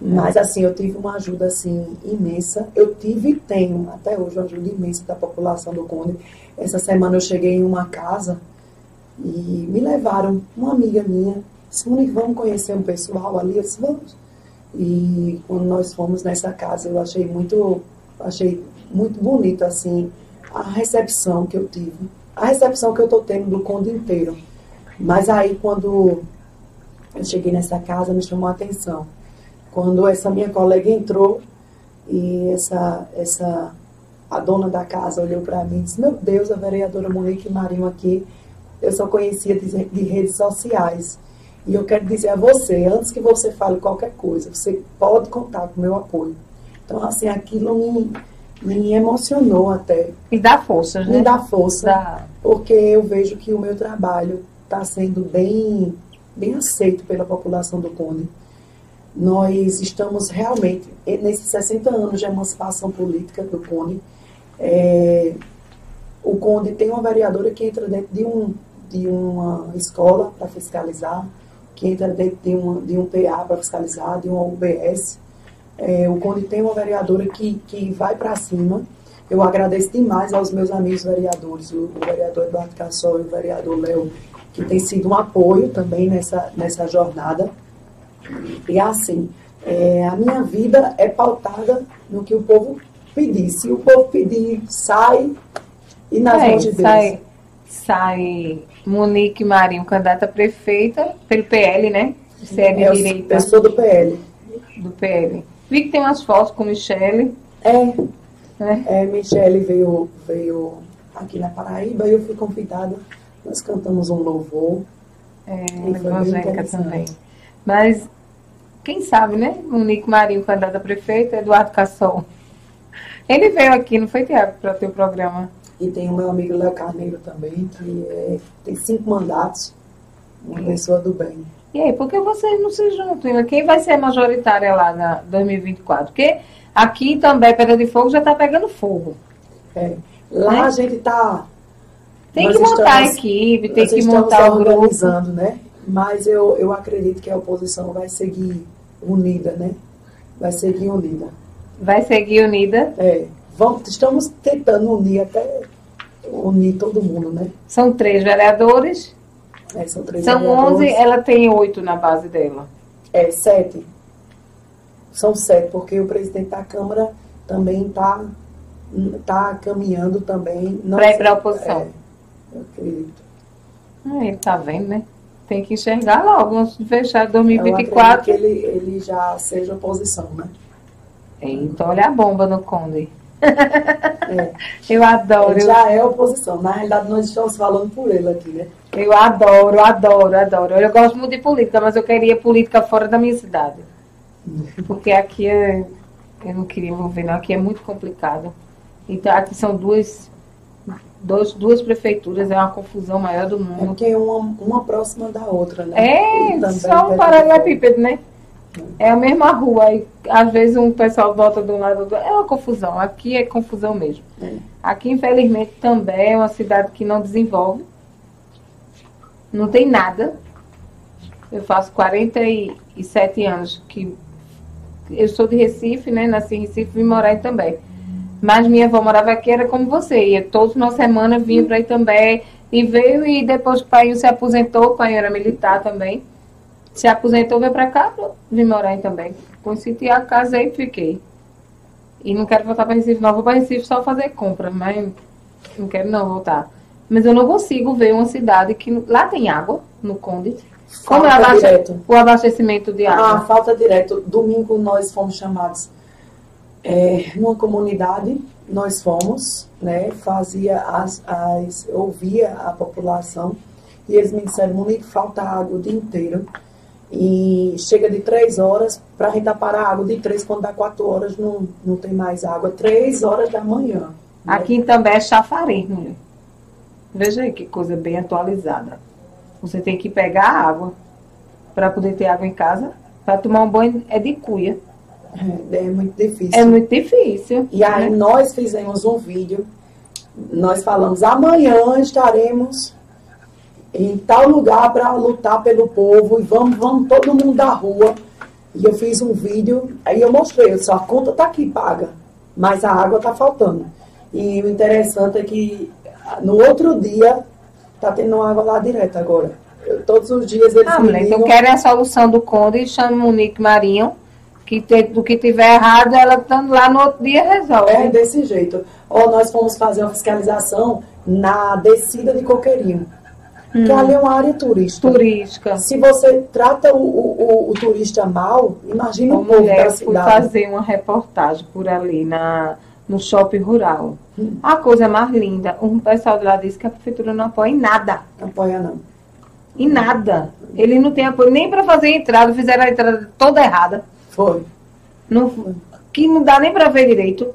Mas assim, eu tive uma ajuda assim imensa. Eu tive e tenho até hoje uma ajuda imensa da população do Conde. Essa semana eu cheguei em uma casa e me levaram, uma amiga minha, disse, vamos conhecer um pessoal ali? Eu disse, vamos. E quando nós fomos nessa casa, eu achei muito, achei muito bonito assim a recepção que eu tive. A recepção que eu estou tendo do Conde inteiro. Mas aí quando eu cheguei nessa casa, me chamou a atenção quando essa minha colega entrou e essa, essa a dona da casa olhou para mim e disse, meu Deus, a vereadora Monique Marinho aqui, eu só conhecia de, de redes sociais. E eu quero dizer a você, antes que você fale qualquer coisa, você pode contar com o meu apoio. Então, assim, aquilo me, me emocionou até. E dá força, né? Me dá força. Dá. Porque eu vejo que o meu trabalho está sendo bem, bem aceito pela população do Conde nós estamos realmente, nesses 60 anos de emancipação política do Conde, é, o Conde tem uma vereadora que entra dentro de, um, de uma escola para fiscalizar, que entra dentro de, uma, de um PA para fiscalizar, de uma UBS. É, o Conde tem uma vereadora que, que vai para cima. Eu agradeço demais aos meus amigos vereadores, o, o vereador Eduardo Cassol e o vereador Léo, que tem sido um apoio também nessa, nessa jornada. E assim, é, a minha vida é pautada no que o povo pedir. Se o povo pedir, sai e nas é, mãos de Deus. Sai, sai Monique Marinho, candidata a prefeita pelo PL, né? Você é de é, direita. Eu sou do PL. Do PL. Vi que tem umas fotos com Michele. É. É, é Michele veio, veio aqui na Paraíba e eu fui convidada. Nós cantamos um louvor. É, evangélica também. Mas quem sabe, né? Nico Marinho, candidato a prefeito, Eduardo Cassol. Ele veio aqui, não foi, Tiago, para o teu programa? E tem o meu amigo Léo Carneiro também, que é, tem cinco mandatos, uma é. pessoa do bem. E aí, por que vocês não se juntam? Quem vai ser majoritária lá na 2024? Porque aqui também, Pedra de Fogo já está pegando fogo. É. Lá né? a gente está. Tem que montar estamos, a equipe, tem que montar o grupo. né? Mas eu, eu acredito que a oposição vai seguir unida, né? vai seguir unida. Vai seguir unida? É. Vamos, estamos tentando unir até unir todo mundo, né? São três vereadores. É, são três São vereadores. ela tem oito na base dela. É, sete. São sete, porque o presidente da Câmara também está tá caminhando também. Pra ir sei- pra oposição. É, eu acredito. Ah, ele tá vendo, né? Tem que enxergar logo, vamos fechar Eu acredito 2024. que ele, ele já seja oposição, né? Então, olha a bomba no Conde. É. Eu adoro, já é oposição. Na realidade, nós estamos falando por ele aqui, né? eu adoro, adoro, adoro. Eu gosto muito de política, mas eu queria política fora da minha cidade. Porque aqui é, eu não queria envolver, não. Aqui é muito complicado. Então, aqui são duas, dois, duas prefeituras, é uma confusão maior do mundo. porque é uma, uma próxima da outra, né? É, só um paralelepípedo, né? É a mesma rua. E às vezes um pessoal volta de um lado do outro. É uma confusão. Aqui é confusão mesmo. É. Aqui, infelizmente, também é uma cidade que não desenvolve. Não tem nada. Eu faço 47 anos que eu sou de Recife, né? Nasci em Recife e vim morar em também. Mas minha avó morava aqui, era como você, ia todos na semana, vinha para ir também. E veio e depois o pai se aposentou, o pai era militar também. Se aposentou, veio para cá, vim morar em também. Conheci Tiago, casei e fiquei. E não quero voltar para Recife, não. Vou para Recife só fazer compra, mas não quero não voltar. Mas eu não consigo ver uma cidade que. Lá tem água, no Conde. Como é abaste- direto. o abastecimento de Ah, água? falta direto. Domingo nós fomos chamados é, numa comunidade, nós fomos, né? Fazia as, as. ouvia a população e eles me disseram, Monique, falta água o dia inteiro. E chega de três horas, para a gente parar a água de três, quando dá quatro horas não, não tem mais água. Três horas da manhã. né? Aqui em També é chafariz, mulher. Veja aí que coisa bem atualizada. Você tem que pegar a água para poder ter água em casa. Para tomar um banho é de cuia. É, é muito difícil. É muito difícil. E aí né? nós fizemos um vídeo, nós falamos, amanhã estaremos em tal lugar para lutar pelo povo e vamos, vamos todo mundo da rua. E eu fiz um vídeo, aí eu mostrei, eu disse, a conta tá aqui paga, mas a água tá faltando. E o interessante é que ah, no outro dia tá tendo água lá direto agora. Eu- todos os dias eles Ah, me então quero a solução do Conde e chama Monique Marinho. Que te- do que tiver errado, ela estando lá no outro dia resolve. É desse jeito. Ó, nós fomos fazer uma fiscalização na descida de Coqueirinho. Que ali é uma área turística. Turística. Se você trata o, o, o- turista mal, imagina o povo mulher, da eu fui cidade. fazer uma reportagem por ali na, no shopping rural. A coisa mais linda, um pessoal de lá disse que a prefeitura não apoia em nada. Não apoia não. Em nada. Eles não têm apoio nem para fazer a entrada, fizeram a entrada toda errada. Foi. Não, que não dá nem para ver direito.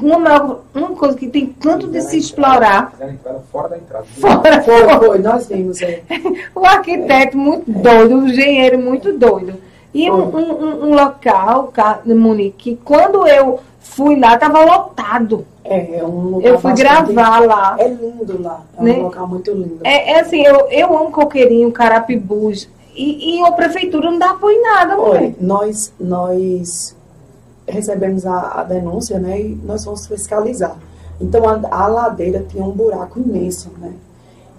Uma, uma coisa que tem tanto de se explorar. Entrada fora da entrada. Fora, Foi, foi, nós vimos. É. o arquiteto muito doido, o engenheiro muito doido. E um, um, um- um local, Ca- Monique, que quando eu fui lá, estava lotado. É, é um lugar Eu fui gravar lá. É lindo lá. É um Né? local muito lindo. É, é assim, eu, eu amo coqueirinho, carapibus. E, e a prefeitura não dá apoio em nada, mulher. Olha, nós, nós recebemos a, a denúncia, né, e nós fomos fiscalizar. Então, a, a ladeira tinha um buraco imenso, né?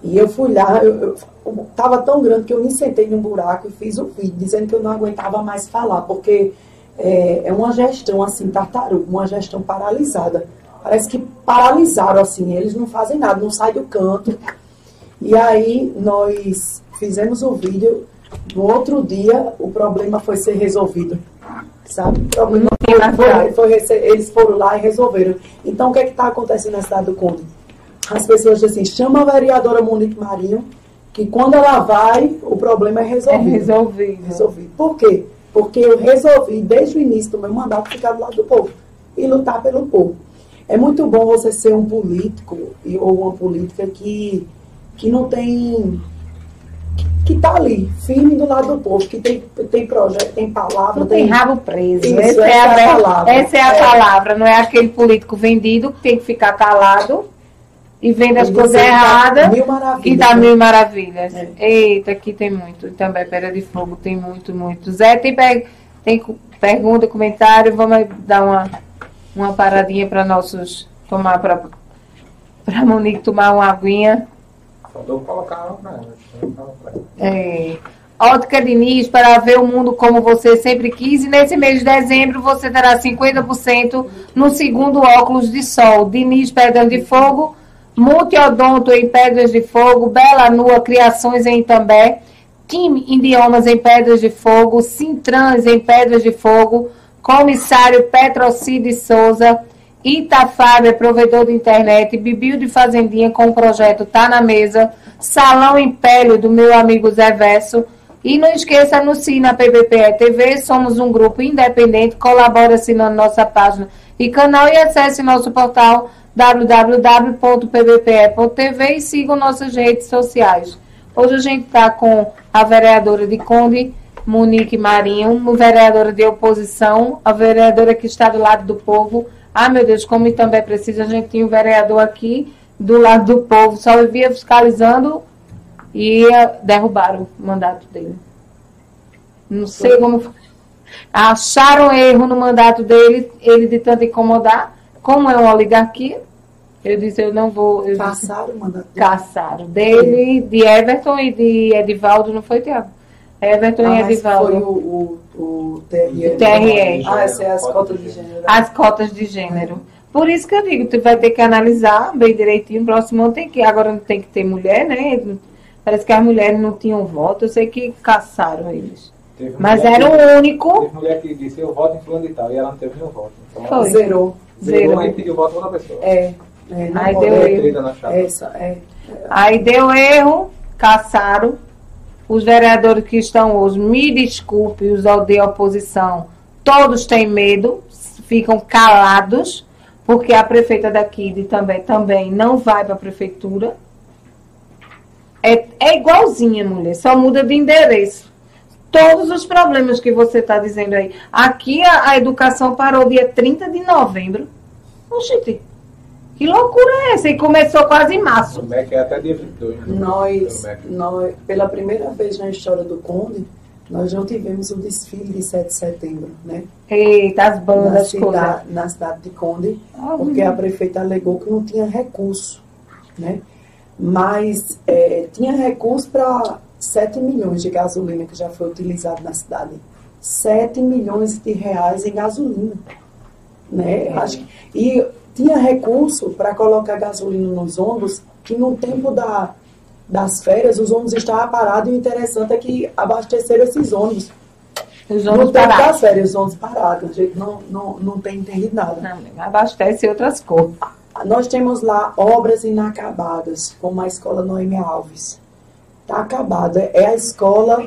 E eu fui lá, eu, eu, tava tão grande que eu me sentei num buraco e fiz o vídeo, dizendo que eu não aguentava mais falar, porque é, é uma gestão, assim, tartaruga, uma gestão paralisada. Parece que paralisaram, assim, eles não fazem nada, não saem do canto. E aí, nós fizemos o vídeo, no outro dia, o problema foi ser resolvido. Sabe? O problema foi, foi rece- eles foram lá e resolveram. Então, o que é está acontecendo na cidade do Conde? As pessoas dizem assim, chama a vereadora Monique Marinho, que quando ela vai, o problema é É resolvido. resolvido. Resolvi. Por quê? Porque eu resolvi, desde o início do meu mandato, ficar do lado do povo e lutar pelo povo. É muito bom você ser um político ou uma política que, que não tem. Que está ali, firme do lado do povo, que tem, tem projeto, tem palavra, Não tem rabo preso. Isso, essa, é a, é a palavra. essa é a É. palavra. Não é aquele político vendido que tem que ficar calado e vende as coisas erradas e dá mil maravilhas. É. Eita, aqui tem muito. Também Pera de Fogo tem muito, muito. Zé, tem, Tem pergunta, comentário? Vamos dar uma, uma paradinha para nossos tomar para para Monique tomar uma aguinha. Faltou colocar uma É. Ótica Diniz, para ver o mundo como você sempre quis. E nesse mês de dezembro você terá 50% no segundo óculos de sol. Diniz Pedras de Fogo, Multiodonto em Pedras de Fogo, Bela Nua Criações em Itambé, Kim Indiomas em Pedras de Fogo, Sintrans em Pedras de Fogo, Comissário Petrocide Souza, Itafábia, provedor de internet, Bibil de Fazendinha com o projeto Tá na Mesa, Salão Império do meu amigo Zé Verso, e não esqueça, anuncie na PBPE TV, somos um grupo independente, colabore assinando nossa página e canal e acesse nosso portal www.pbpe.tv e sigam nossas redes sociais. Hoje a gente está com a vereadora de Conde, Monique Marinho, vereadora de oposição, a vereadora que está do lado do povo. Ah, meu Deus, como também precisa, a gente tinha um vereador aqui do lado do povo, só via fiscalizando e derrubaram o mandato dele. Não sei como. Acharam erro no mandato dele, ele de tanto incomodar. Como é uma oligarquia, eu disse, eu não vou. Eu Caçaram o mandato dele. Caçaram. Dele, de Everton e de Edivaldo, não foi, Tiago? Everton ah, e Edivaldo. Foi o, o, o TRE. O TRE. Ah, essa é as cotas de gênero. As cotas de gênero. Por isso que eu digo, tu vai ter que analisar bem direitinho. O próximo ano tem que. Agora não tem que ter mulher, né? Parece que as mulheres não tinham voto, eu sei que caçaram eles. Teve Mas era o único. Teve mulher que disse eu voto em fulano e tal, e ela não teve nenhum voto. Então, Foi. Zerou. Zerou. Aí pediu voto para outra pessoa. É. é aí deu erro. Essa, é. Aí deu erro, caçaram. Os vereadores que estão hoje, me desculpe, os de oposição, todos têm medo, ficam calados, porque a prefeita daqui de também, também não vai para a prefeitura é, é igualzinha, mulher, só muda de endereço. Todos os problemas que você está dizendo aí. Aqui a, a, educação parou dia 30 de novembro. Oxente, que loucura é essa? E começou quase em março. O MEC é até dia 22. Né? Nós, nós, pela primeira vez na história do Conde, nós não tivemos o desfile de 7 de setembro, né? Eita, as bandas, na cidade, na cidade de Conde, oh, porque a prefeita alegou que não tinha recurso, né? mas é, tinha recurso para 7 milhões de gasolina que já foi utilizado na cidade. 7 milhões de reais em gasolina. Né? Acho que, e tinha recurso para colocar gasolina nos ônibus, que no tempo da, das férias os ônibus estavam parados e o interessante é que abasteceram esses ônibus. Os ônibus no tempo parados. das férias, os ônibus parados. A gente não, não, não tem entendido nada. Não, abastece outras coisas. Nós temos lá obras inacabadas, como a escola Noemi Alves. Está acabada. É a escola,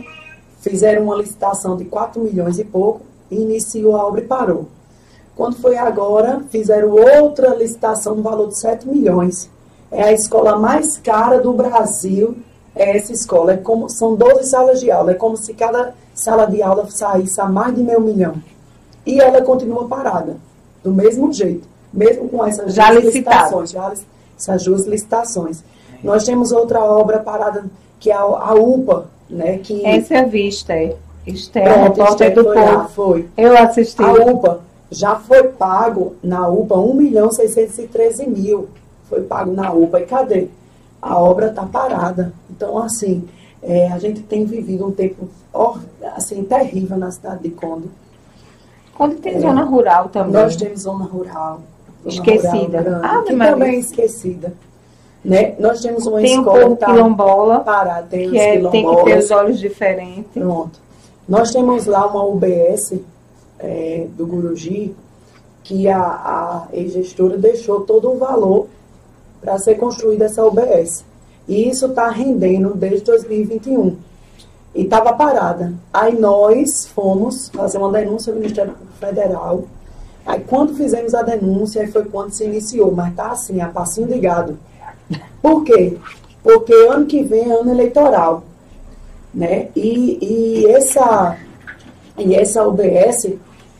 fizeram uma licitação de 4 milhões e pouco, e iniciou a obra e parou. Quando foi agora, fizeram outra licitação no valor de 7 milhões. É a escola mais cara do Brasil, é essa escola. É como, são 12 salas de aula. É como se cada sala de aula saísse a mais de meio milhão. E ela continua parada, do mesmo jeito mesmo com essas já duas licitações, já, essas duas licitações. Nós temos outra obra parada, que é a, a UPA, né? Que, Essa é a vista, é. Esther, Pronto, Esther do foi povo. Lá, foi. Eu assisti. A UPA já foi pago na UPA 1 milhão 613 mil. Foi pago na UPA. E cadê? A obra está parada. Então, assim, é, a gente tem vivido um tempo assim, terrível na cidade de Conde. Conde tem é, zona rural também. Nós temos zona rural esquecida. Grande, ah, que também é esquecida. Né? Nós temos uma tem escola um tá quilombola, parada, tem que é, tem que ter os olhos diferentes. Pronto. Nós temos lá uma UBS é, do Guruji que a, a ex-gestora deixou todo o valor para ser construída essa UBS. E isso está rendendo desde 2021. E estava parada. Aí nós fomos fazer uma denúncia no Ministério Federal Aí quando fizemos a denúncia, foi quando se iniciou, mas tá assim, a passinho de gado. Por quê? Porque ano que vem é ano eleitoral. Né? E, e, essa, e essa UBS,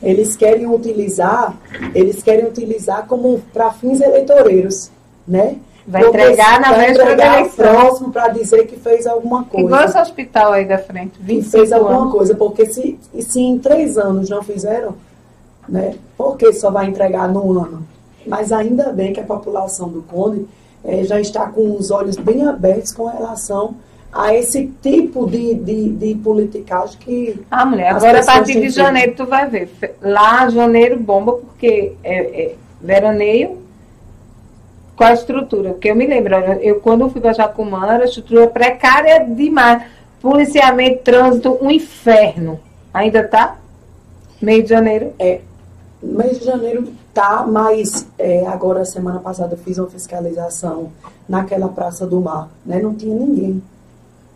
eles querem utilizar, eles querem utilizar como para fins eleitoreiros. Né? Vai entregar na vai véspera da entregar eleição. próximo para dizer que fez alguma coisa. Igual esse hospital aí da frente, que 25 fez alguma anos. coisa, porque se, se em três anos não fizeram, né, por que só vai entregar no ano? Mas ainda bem que a população do Conde eh, já está com os olhos bem abertos com relação a esse tipo de, de, de politicagem que Ah, mulher, agora a partir de janeiro tu vai ver. Lá, janeiro bomba, porque é, é veraneio com a estrutura. Porque eu me lembro, eu quando eu fui para Jacumã, era estrutura precária demais. Policiamento, trânsito, um inferno. Ainda tá? Meio de janeiro. no mês de janeiro tá, mas eh, agora, semana passada, eu fiz uma fiscalização naquela Praça do Mar, né, não tinha ninguém.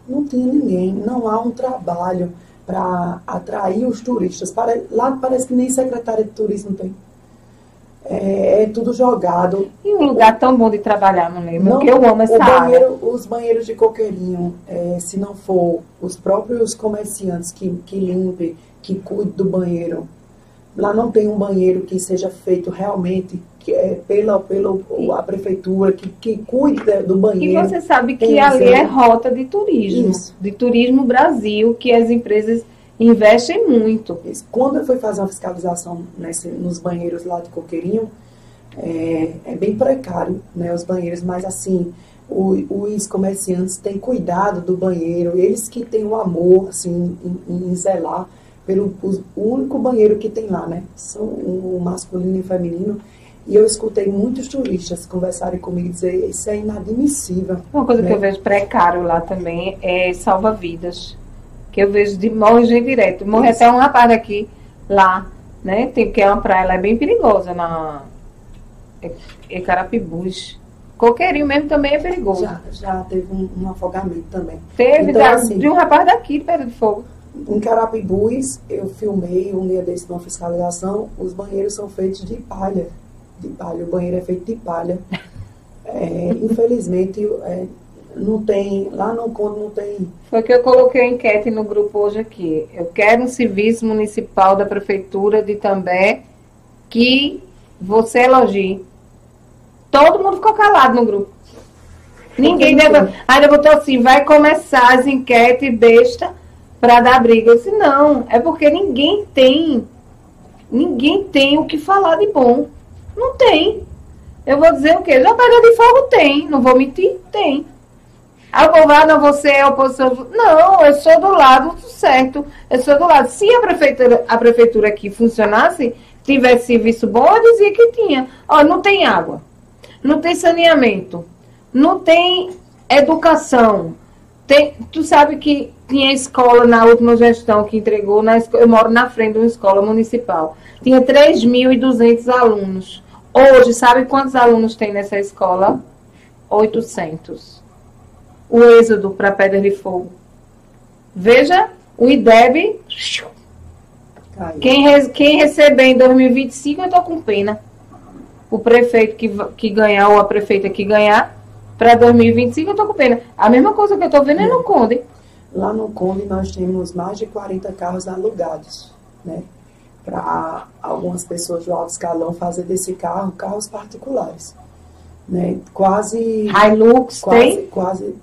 Não tinha ninguém, não há um trabalho para atrair os turistas. Pare- lá parece que nem secretária de turismo tem. É, é tudo jogado. E um lugar tão bom de trabalhar, não lembro. Não, Porque eu amo essa banheiro, Os banheiros de coqueirinho, é, se não for os próprios comerciantes que, que limpem, que cuidem do banheiro, lá não tem um banheiro que seja feito realmente que é, pela, pela a prefeitura, que, que cuide da- do E banheiro. você sabe que ali é rota de turismo. Isso. De turismo Brasil, que as empresas investem muito. Isso. Quando eu fui fazer uma fiscalização nesse, nos banheiros lá de Coqueirinho, é, é bem precário, né, os banheiros, mas assim, o- os comerciantes têm cuidado do banheiro, eles que têm o amor, assim, em, em zelar pelo o único banheiro que tem lá, né, são o masculino e o feminino, e eu escutei muitos turistas conversarem comigo e dizer, isso é inadmissível. Uma coisa que né? eu vejo precário lá também é salva-vidas. Que eu vejo de morre gente direto. Morre Isso. até um rapaz aqui, lá, né? Tem, porque é uma praia, ela é bem perigosa na é, Carapibus. Coqueirinho mesmo também é perigoso. Já, já teve um, um afogamento também. Teve Então, da- assim, de um rapaz daqui, Pedra de Fogo. Em Carapibus, eu filmei um dia desse numa fiscalização, os banheiros são feitos de palha. De palha, o banheiro é feito de palha. É, infelizmente, é, não tem, lá no Conde não tem. Foi que eu coloquei a enquete no grupo hoje aqui. Eu quero um serviço municipal da Prefeitura de També que você elogie. Todo mundo ficou calado no grupo. Ninguém deve. Ainda botou assim, vai começar as enquetes besta para dar briga. Eu disse, não, é porque ninguém tem. Ninguém tem o que falar de bom. Não tem. Eu vou dizer o quê? Já pega de fogo tem. Não vou mentir? Tem. Ah, não, você é oposição. Não, eu sou do lado do certo. Eu sou do lado. Se a prefeitura, a prefeitura aqui funcionasse, tivesse serviço bom, eu dizia que tinha. Ó, não tem água, não tem saneamento, não tem educação. Tem, tu sabe que tinha escola na última gestão que entregou, na, eu moro na frente de uma escola municipal. Tinha 3.200 alunos. Hoje, sabe quantos alunos tem nessa escola? 800 o êxodo para Pedra de Fogo. Veja, o IDEB, quem, quem receber em 2025, eu estou com pena. O prefeito que, que ganhar, ou a prefeita que ganhar, para 2025, eu estou com pena. A mesma coisa que eu estou vendo é no Conde. Lá no Conde nós temos mais de 40 carros alugados, né? Para algumas pessoas do alto escalão fazer desse carro carros particulares. Né? Quase. Hilux quase, tem quase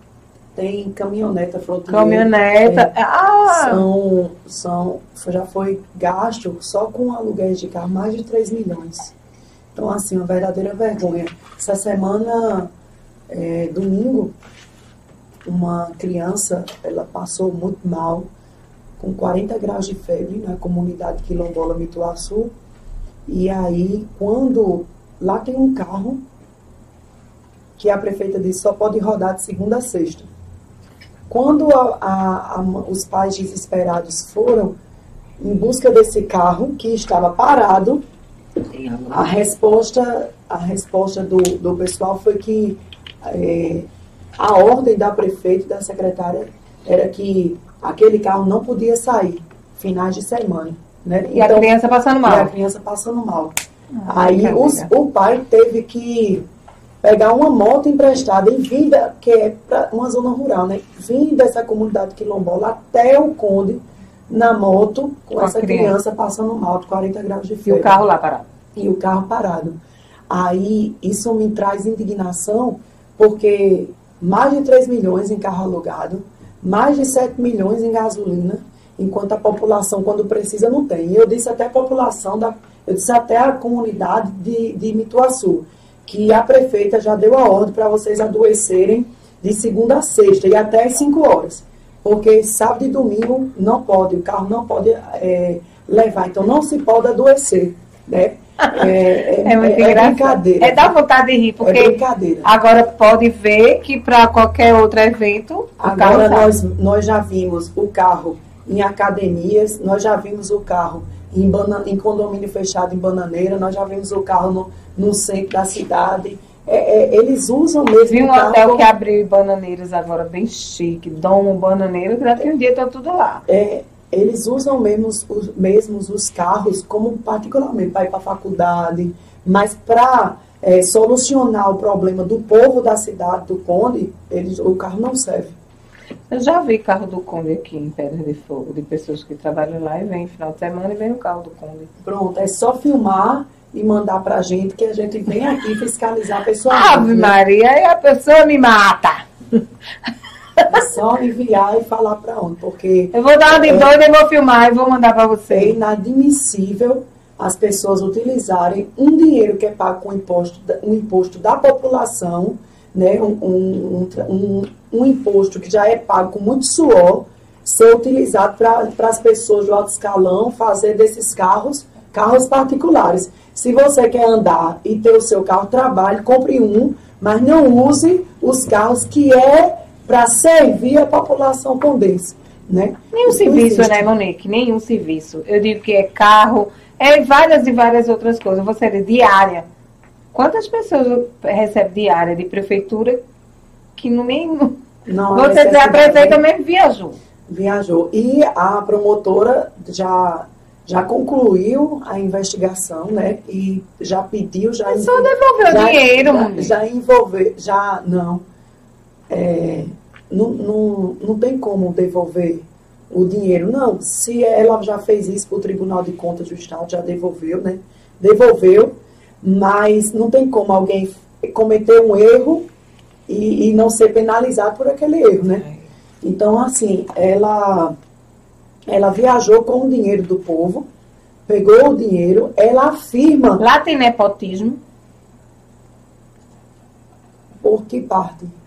tem caminhoneta flotilha. caminhoneta. Ah, São, são, já foi gasto só com aluguéis de carro mais de 3 milhões. Então, assim, uma verdadeira vergonha. Essa semana, é, domingo, uma criança, ela passou muito mal, com 40 graus de febre na comunidade quilombola Mituaçu. E aí, quando lá tem um carro que a prefeita disse só pode rodar de segunda a sexta. Quando a- a- a- os pais desesperados foram em busca desse carro que estava parado, a resposta, a resposta do, do pessoal foi que eh, a ordem da prefeita e da secretária era que aquele carro não podia sair finais de semana. Né? e a criança passando e a mal. criança passando mal. Ah, Aí os- o pai teve que pegar uma moto emprestada e vir, da, que é para uma zona rural, né? Vir dessa comunidade quilombola até o Conde na moto com, Com essa criança. criança. passando mal, de 40 graus de E febre. o carro lá parado. E o carro parado. Aí isso me traz indignação, porque mais de 3 milhões em carro alugado, mais de 7 milhões em gasolina, enquanto a população, quando precisa, não tem. Eu disse até a população, da, eu disse até a comunidade de, de Mituaçu, que a prefeita já deu a ordem para vocês adoecerem de segunda a sexta e até às 5 horas. Porque sábado e domingo não pode, o carro não pode é, levar, então não se pode adoecer, né? É, é, é muito é, brincadeira. É da vontade de rir, porque é brincadeira. agora pode ver que para qualquer outro evento. Agora nós, nós já vimos o carro em academias, nós já vimos o carro em, bana, em condomínio fechado em bananeira, nós já vimos o carro no, no centro da cidade. É, é, eles usam mesmo. Vi um hotel como... que abriu em Bananeiras agora, bem chique, Dom Bananeiro, que daqui um dia está tudo lá. É, eles usam mesmo os, mesmos os carros como particularmente para ir para a faculdade, mas para é, solucionar o problema do povo da cidade do Conde, eles, o carro não serve. Eu já vi carro do Conde aqui em Pedra de Fogo, de pessoas que trabalham lá e vêm final de semana e vem o carro do Conde. Pronto, é só filmar e mandar para a gente que a gente vem aqui fiscalizar a pessoa. Ave? Maria, e a pessoa me mata. É só enviar e falar para onde, porque... Eu vou dar uma de é, doida e vou filmar e vou mandar para você. É inadmissível as pessoas utilizarem um dinheiro que é pago com imposto, um imposto da população, né, um, um, um, um imposto que já é pago com muito suor, ser utilizado para as pessoas do alto escalão fazer desses carros carros particulares. Se você quer andar e ter o seu carro trabalho, compre um, mas não use os carros que é para servir a população condense. Né? Nenhum serviço, né, Monique? Nenhum serviço. Eu digo que é carro, é várias e várias outras coisas. Você é diária. Quantas pessoas recebem diária de prefeitura que não nem. Não, você dizer, a prefeita mesmo viajou. Viajou. E a promotora já já concluiu a investigação, né? E já pediu, já. Só devolver o dinheiro, já, já envolver, já não. É, não, não, não tem como devolver o dinheiro. Não, se ela já fez isso para o Tribunal de Contas do Estado, já devolveu, né? Devolveu, mas não tem como alguém cometer um erro e, e não ser penalizado por aquele erro, né? Então, assim, ela, ela viajou com o dinheiro do povo, pegou o dinheiro, ela afirma. Lá tem nepotismo? Por que parte?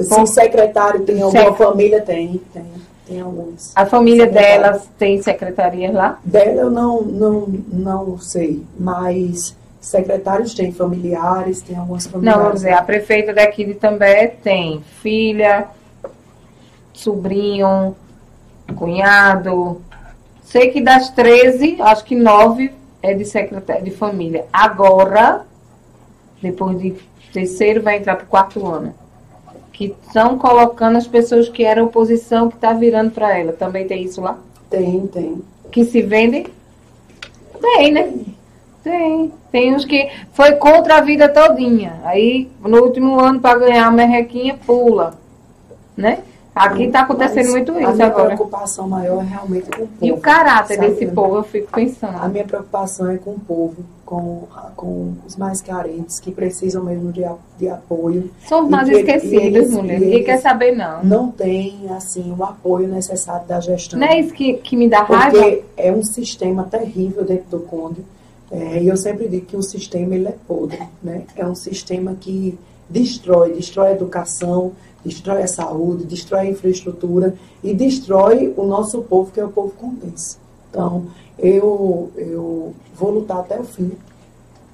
Se secretário tem alguma Sec... família, tem, tem, tem alguns. A família delas tem secretarias lá? Dela eu não, não, não sei, mas secretários tem, familiares, tem algumas famílias. Não, vamos dizer, a prefeita daqui de També tem filha, sobrinho, cunhado. Sei que das 13, acho que 9 é de secretário de família. Agora, depois de terceiro, vai entrar para o quarto ano que estão colocando as pessoas que eram oposição que está virando para ela. Também tem isso lá? Tem, tem. Que se vendem? Tem, né? Tem. Tem uns que foi contra a vida todinha. Aí, no último ano, para ganhar uma merrequinha, pula. Né? Aqui está acontecendo Mas muito isso a minha agora. preocupação maior é realmente com o povo. E o caráter sabe? desse povo, eu fico pensando. A minha preocupação é com o povo, com, com os mais carentes, que precisam mesmo de, de apoio. São mais esquecidos, mulher. Ninguém quer saber, não. Não tem, assim, o apoio necessário da gestão. Não é isso que, que me dá raiva? Porque é um sistema terrível dentro do Conde. É, e eu sempre digo que o sistema ele é podre. Né? É um sistema que destrói, destrói a educação, destrói a saúde, destrói a infraestrutura e destrói o nosso povo, que é o povo condense. Então, eu, eu vou lutar até o fim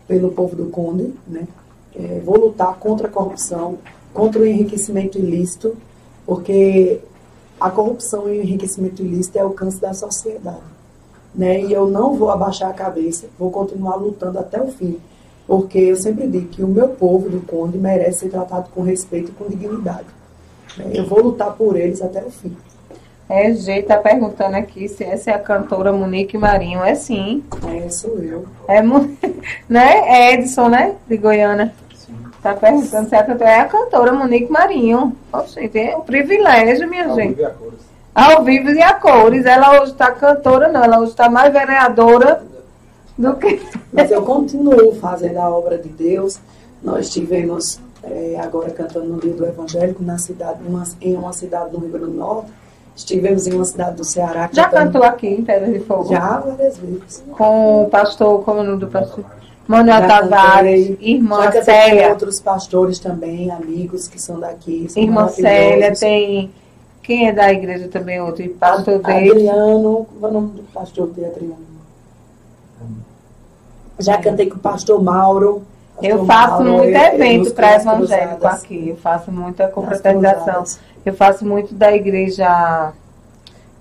pelo povo do Conde, né? É, vou lutar contra a corrupção, contra o enriquecimento ilícito, porque a corrupção e o enriquecimento ilícito é o câncer da sociedade. Né? E eu não vou abaixar a cabeça, vou continuar lutando até o fim, porque eu sempre digo que o meu povo do Conde merece ser tratado com respeito e com dignidade. Eu vou lutar por eles até o fim. É, G tá perguntando aqui se essa é a cantora Monique Marinho. É sim. É, sou eu. É, né? É Edson, né? De Goiânia. Sim. Tá perguntando se é a cantora. É a cantora Monique Marinho. Poxa, tem um privilégio, minha Ao gente. Vivo e a cores. Ao vivo e a cores. Ela hoje está cantora, não. Ela hoje está mais vereadora do que. Mas eu continuo fazendo a obra de Deus. Nós tivemos é, agora cantando no dia do evangélico na cidade, uma, em uma cidade do Rio Grande do Norte. Estivemos em uma cidade do Ceará. Já cantando- cantou aqui em Pedra de Fogo? Já várias vezes. Com o pastor, como é o nome do pastor? Manuel Já Tavares, cantei. irmã Já Célia. outros pastores também, amigos que são daqui. São Irmã Célia, tem. Quem é da igreja também? Outro? E pastor David. Adriano, como é o nome do pastor de Adriano? Já cantei com o pastor Mauro. Eu faço muito eu- eu evento para evangélico aqui. Eu faço muita confraternização. Eu faço muito da igreja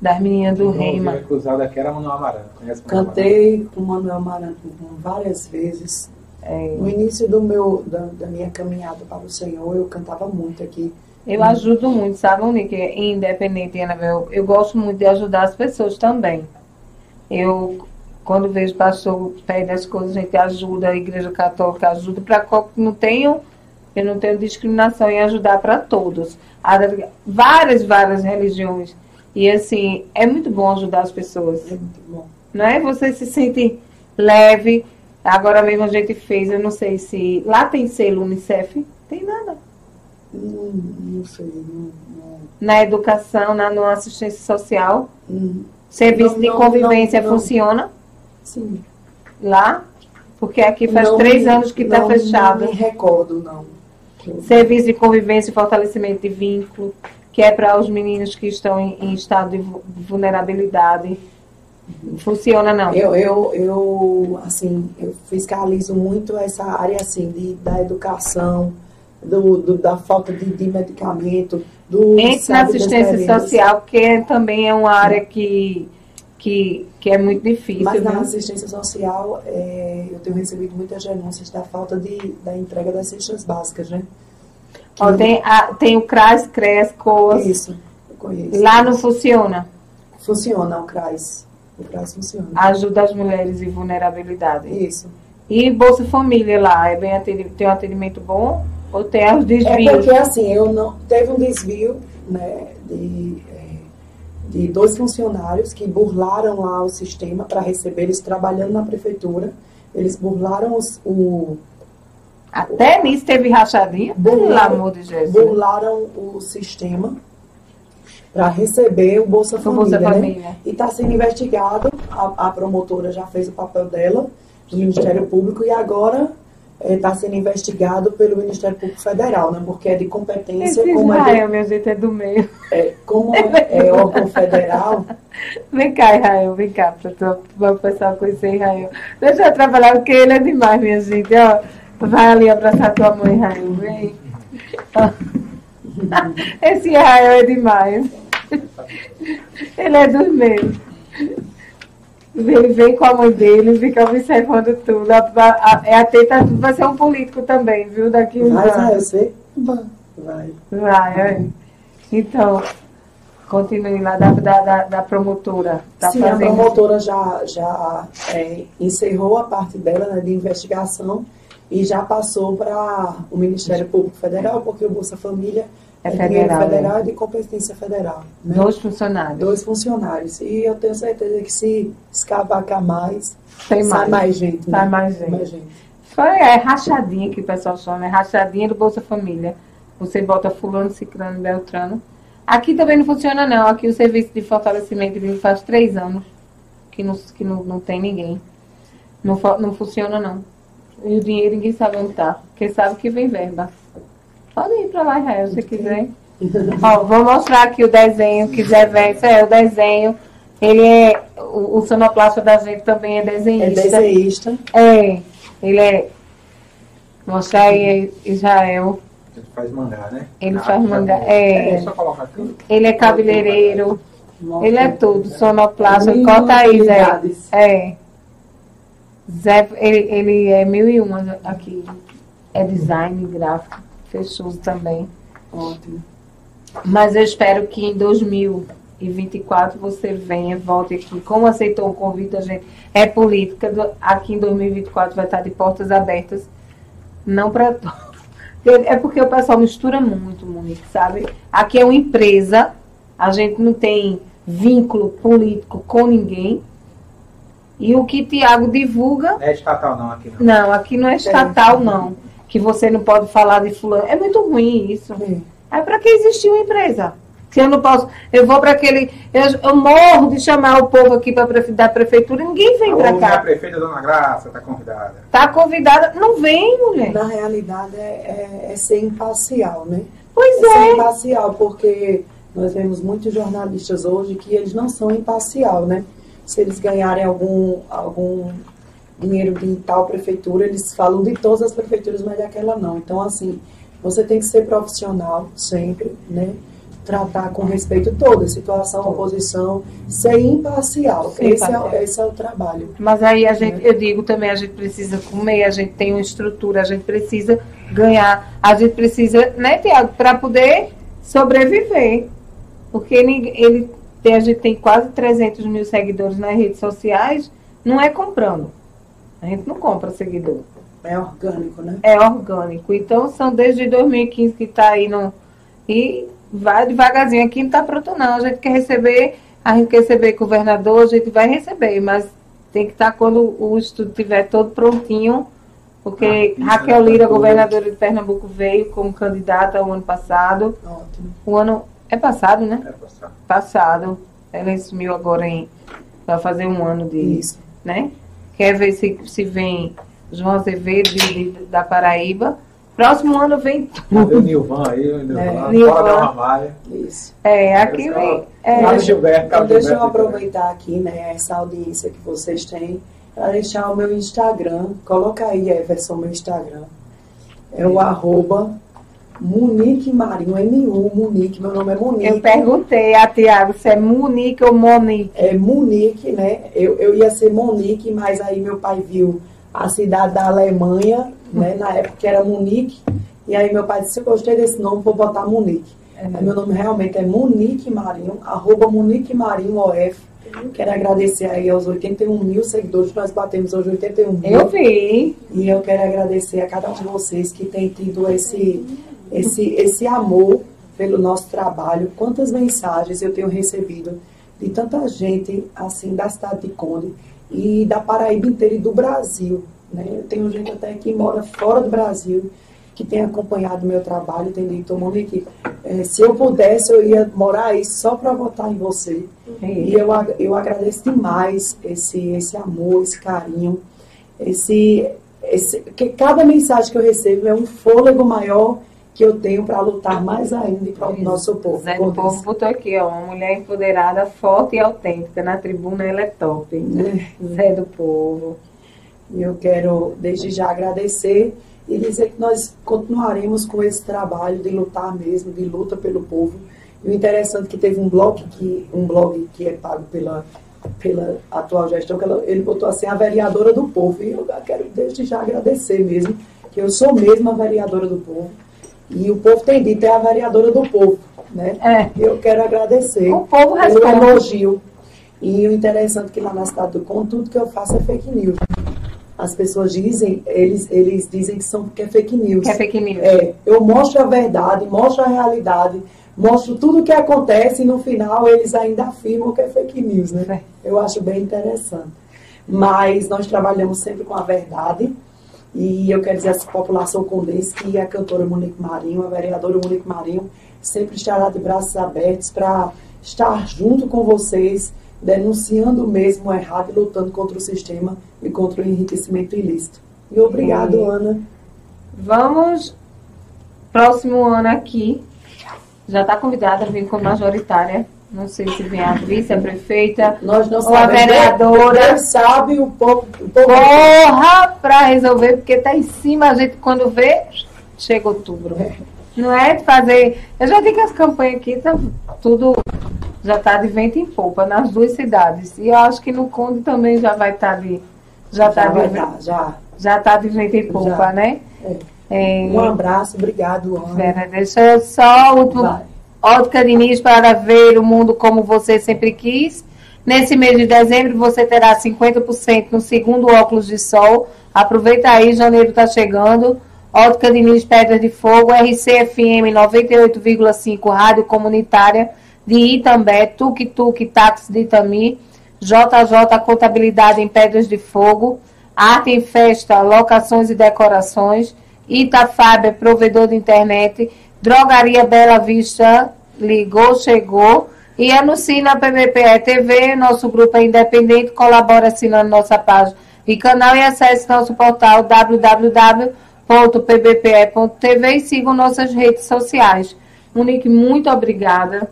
das meninas do Reima. A cruzada aqui era Manuel Amaranto. Conhece Manuel Cantei com o Manuel Maranto várias vezes. É, No início do meu, da, da minha caminhada para o Senhor, eu cantava muito aqui. eu ajudo muito, sabe, Unique? Independente, Anabel. Eu gosto muito de ajudar as pessoas também. Eu, quando vejo pastor pede as coisas, a gente ajuda, a igreja católica ajuda para não tenho, eu não tenho discriminação em ajudar para todos. Há várias, várias religiões. E assim, é muito bom ajudar as pessoas. É muito bom. não é? Você se sente leve. Agora mesmo a gente fez, eu não sei se. Lá tem selo Unicef? Tem nada. Não, não sei. Não, não, Na educação, na no assistência social. não. Serviço de convivência funciona Sim. lá? Porque aqui faz Não três me- anos que está fechado. Não me recordo, não. Serviço de convivência e fortalecimento de vínculo, que é para os meninos que estão em, em estado de vu- vulnerabilidade. Funciona não? Eu, eu, eu, assim, eu fiscalizo muito essa área, assim, de, da educação, do, do- da falta de, de medicamento, do... Entre na assistência social, que também é uma área que, que, que é muito difícil. Mas na viu? assistência social, é, eu tenho recebido muitas denúncias da falta de, da entrega das cestas básicas, né? Ó, tem, a- tem o CRAS, CRES, COAS. Isso, eu conheço. Lá não funciona. Funciona o CRAS. O CRAS funciona. Ajuda as mulheres em vulnerabilidade. Isso. E Bolsa Família lá, é bem atendi- tem um atendimento bom? Ou tem os É desvios? porque assim, eu não teve um desvio né, de, é, de dois funcionários que burlaram lá o sistema para receber, eles trabalhando na prefeitura, eles burlaram os- o Até nisso teve rachadinha? Pelo Burlaram- amor de Jesus. burlaram o sistema para receber o Bolsa O Família, Bolsa né? Família. E está sendo investigado, a, a promotora já fez o papel dela, do Ministério Público, e agora está sendo investigado pelo Ministério Público Federal, né? Porque é de competência, Esse como é, Israel, meu jeito é do meio. de- é, como é, é órgão federal, Vem cá, Israel, vem cá, para o pessoal conhecer Israel. Deixa eu trabalhar, porque ele é demais, minha gente. Ó, vai ali abraçar tua mãe, Israel, vem. Ó. Esse Israel é demais. Ele é dos meus. Ele vem com a mãe dele, fica observando tudo. A, a, a, é atenta, vai ser um político também, viu? Daqui uns vai, anos. vai, você? Vai. vai. Vai, é. Então, continue lá da, da, da, da promotora. Tá Sim, a fazendo- promotora já, já é, encerrou a parte dela né, de investigação e já passou para o Ministério Público Federal, porque o Bolsa Família É é, federal, federal e de competência federal. Né? Dois funcionários. Dois funcionários. E eu tenho certeza que se escavacar mais, Tem sai mais. mais gente. Sai né? mais gente. Mais gente. Foi é, rachadinha que o pessoal chama, é rachadinha do Bolsa Família. Você bota fulano, ciclano, beltrano. Aqui também não funciona não. Aqui o serviço de fortalecimento vive faz três anos que não, que não, não tem ninguém. Não, não funciona não. E o dinheiro ninguém sabe onde tá. Porque sabe que vem verba. Pode ir pra lá, Israel, se quiser. Ó, vou mostrar aqui o desenho, quiser ver. Isso é o desenho. Ele é. O, o sonoplasta da gente também é É desenhista. desenhista. É, ele é. Mostrar aí Israel. Ele faz mangá, né? Ele Ah, faz mangá, é. É só colocar aqui. Ele é cabeleireiro. Ele é tudo, sonoplasta. Corta aí, Zé. É. Zé, ele, ele é mil e uma aqui. É design gráfico. Fechoso também. Ótimo. Mas eu espero que em 2024 você venha, volte aqui. Como aceitou o convite, a gente é política. do- Aqui em 2024 vai estar de portas abertas. Não para todos. É porque o pessoal mistura muito, Monique, sabe? Aqui é uma empresa, a gente não tem vínculo político com ninguém. E o que Tiago divulga Não é estatal não aqui não. não, aqui não é estatal, não. Que você não pode falar de fulano. É muito ruim isso. É. É para que existe uma empresa? Se eu não posso, eu vou para aquele. Eu, eu morro de chamar o povo aqui para prefe, da prefeitura, ninguém vem para cá. prefeita Dona Graça está convidada. Tá convidada, não vem, mulher. Na realidade, é, é- é ser imparcial, né? Pois É ser é. imparcial, porque nós vemos muitos jornalistas hoje que eles não são imparcial, né? Se eles ganharem algum, algum dinheiro de tal prefeitura, eles falam de todas as prefeituras, mas daquela não. Então, assim, você tem que ser profissional sempre, né? Tratar com respeito toda a situação, oposição, ser imparcial. Sim, esse, é, esse é o trabalho. Mas aí a gente, eu digo também, a gente precisa comer, a gente tem uma estrutura, a gente precisa ganhar, a gente precisa, né, Tiago, para poder sobreviver. Porque ninguém, ele tem, a gente tem quase 300 mil seguidores nas redes sociais, não é comprando. A gente não compra seguidor. É orgânico, né? É orgânico. Então são desde 2015 que está aí no. E vai devagarzinho. Aqui não está pronto, não. A gente quer receber, a gente quer receber governador, a gente vai receber, mas tem que estar quando o estudo estiver todo prontinho. Porque Ah, isso Raquel é Lira, governadora de Pernambuco, veio como candidata o ano passado. Ótimo. O ano. É passado, né? É, passar. Passado. Ela assumiu agora em. Vai fazer um ano de Isso. né? Quer ver se, se vem João Azevedo de- de- da Paraíba. Próximo ano vem Cadê o Nilvan aí? O Nilvan, É, Nilvan. fora da Ramalha. Isso. É, aqui vem. É, no Gilberto, Então, deixa eu aproveitar aqui, né, essa audiência que vocês têm, para deixar o meu Instagram. Coloca aí, Everson, meu Instagram. É o arroba Munique Marinho, M-U, Munique, meu nome é Munique. eu perguntei a Tiago se é Munique ou Monique. É Munique, né? Eu, eu ia ser Monique, mas aí meu pai viu a cidade da Alemanha, né? Na época que era Munique. E aí meu pai disse, eu gostei desse nome, vou botar Munique. Aí meu nome realmente é Monique Marinho, arroba Monique Marinho OF. Quero agradecer aí aos 81 mil seguidores, nós batemos hoje 81 mil. Eu vi. E eu quero agradecer a cada um de vocês que tem tido esse, esse, esse amor pelo nosso trabalho. Quantas mensagens eu tenho recebido de tanta gente assim da cidade de Conde e da Paraíba inteira e do Brasil. Né? Eu tenho gente até que mora fora do Brasil que tem acompanhado o meu trabalho, tem dito, Monique, eh, se eu pudesse, eu ia morar aí só para votar em você. E eu, eu agradeço demais esse, esse amor, esse carinho, esse, esse, que cada mensagem que eu recebo é um fôlego maior que eu tenho para lutar mais ainda para o nosso povo. Zé do Povo botou aqui, ó, uma mulher empoderada, forte e autêntica. Na tribuna ela é top. Né? Zé do Povo. E eu quero, desde já, agradecer e dizer que nós continuaremos com esse trabalho de lutar mesmo, de luta pelo povo. E o interessante é que teve um blog que, um blog que é pago pela, pela atual gestão, que ela- ele botou assim, a vereadora do povo. E eu quero desde já agradecer mesmo, que eu sou mesmo a vereadora do povo. E o povo tem dito, é a vereadora do povo. Né? É. Eu quero agradecer O povo pelo responde. elogio. E o interessante é que lá na cidade do Conto, tudo que eu faço é fake news. As pessoas dizem, eles, eles dizem que, são, que é fake news. Que é fake news. É, eu mostro a verdade, mostro a realidade, mostro tudo o que acontece e no final eles ainda afirmam que é fake news, né? Eu acho bem interessante. Mas nós trabalhamos sempre com a verdade e eu quero dizer à população condense que a cantora Monique Marinho, a vereadora Monique Marinho, sempre estará de braços abertos para estar junto com vocês, denunciando mesmo o errado e lutando contra o sistema e contra o enriquecimento ilícito. E obrigado. Ana. Vamos, próximo ano aqui, já está convidada a vir como majoritária. Não sei se vem a vice, a prefeita. Nós não Ou a sabemos. vereadora. Sabe o povo. O povo Corra para resolver, porque está em cima, a gente quando vê, chega outubro. Não é de fazer. Eu já digo que as campanhas aqui tá tudo já está de vento em popa nas duas cidades. E eu acho que no Conde também já vai estar de. Já está de, dar, já. já tá de vento em popa, Já. né? É. É, Um abraço, obrigado, Ana. Deixa eu só o último. Vai. Ótica Diniz para ver o mundo como você sempre quis. Nesse mês de dezembro você terá 50% no segundo óculos de sol. Aproveita aí, janeiro está chegando. Ótica Diniz Pedras de Fogo, RCFM 98,5, Rádio Comunitária de Itambé, Tuk Tuk Táxi de Itami, JJ Contabilidade em Pedras de Fogo, Arte em Festa, Locações e Decorações, Itafab é provedor de internet. Drogaria Bela Vista ligou, chegou. E anuncie na PBPE TV, nosso grupo é independente, colabora assinando nossa página e canal e acesse nosso portal www.pbpe.tv e sigam nossas redes sociais. Monique, muito obrigada.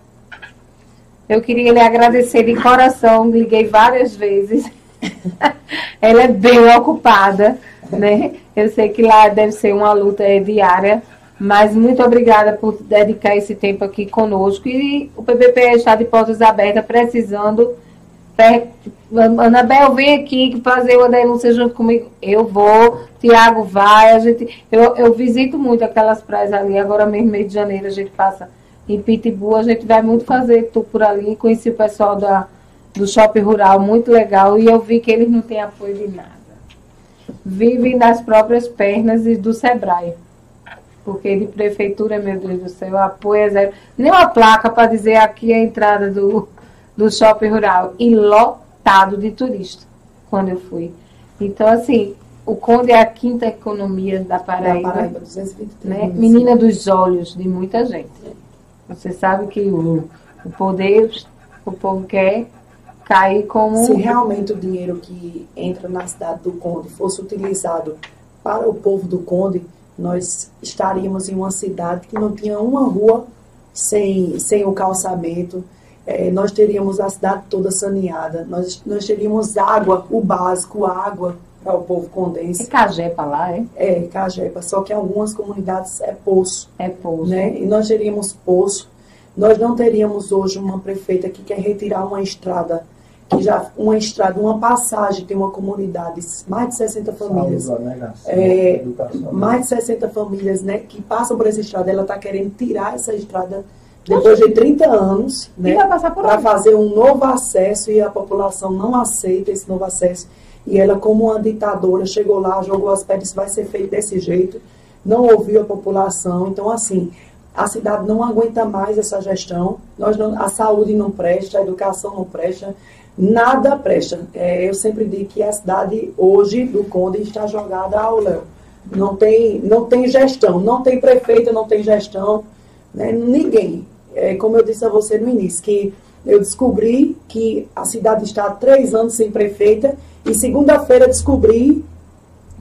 Eu queria lhe agradecer de coração, liguei várias vezes. Ela é bem ocupada, né? Eu sei que lá deve ser uma luta diária, mas muito obrigada por dedicar esse tempo aqui conosco. E o PBP está de portas abertas, precisando. Anabel, vem aqui fazer uma denúncia junto comigo. Eu vou, Tiago vai, a gente. Eu, eu visito muito aquelas praias ali, agora mesmo, meio de janeiro, a gente passa em Pitbull, a gente vai muito fazer tu por ali, conheci o pessoal da, do shopping rural, muito legal, e eu vi que eles não têm apoio de nada. Vivem das próprias pernas e do Sebrae. Porque de prefeitura, meu Deus do céu, apoio é zero. Nem uma placa para dizer aqui a entrada do, do shopping rural. E lotado de turistas quando eu fui. Então, assim, o Conde é a quinta economia da Paraíba. Da Paraíba 223, né? Menina dos olhos de muita gente. Você sabe que o, o poder, o povo quer cair como. Se realmente o dinheiro que entra na cidade do Conde fosse utilizado para o povo do Conde, nós estaríamos em uma cidade que não tinha uma rua sem, sem o calçamento. É, nós teríamos a cidade toda saneada, nós, nós teríamos água, o básico, água para o povo condense. É Cajepa lá, é? É, Cajepa, só que algumas comunidades é poço. É poço. Né? E nós teríamos poço. Nós não teríamos hoje uma prefeita que quer retirar uma estrada, que já uma estrada, uma passagem, tem uma comunidade, mais de 60 famílias. Né, é, mais de 60 famílias né, que passam por essa estrada, ela está querendo tirar essa estrada depois de 30 anos, né, para fazer um novo acesso e a população não aceita esse novo acesso. E ela, como uma ditadora, chegou lá, jogou as pedras, vai ser feito desse jeito, não ouviu a população. Então, assim, a cidade não aguenta mais essa gestão, nós não, a saúde não presta, a educação não presta, nada presta. É, eu sempre digo que a cidade hoje do Conde está jogada ao léu. Não tem, não tem gestão, não tem prefeita, não tem gestão, né? ninguém. É, como eu disse a você no início, que eu descobri que a cidade está há três anos sem prefeita e segunda-feira descobri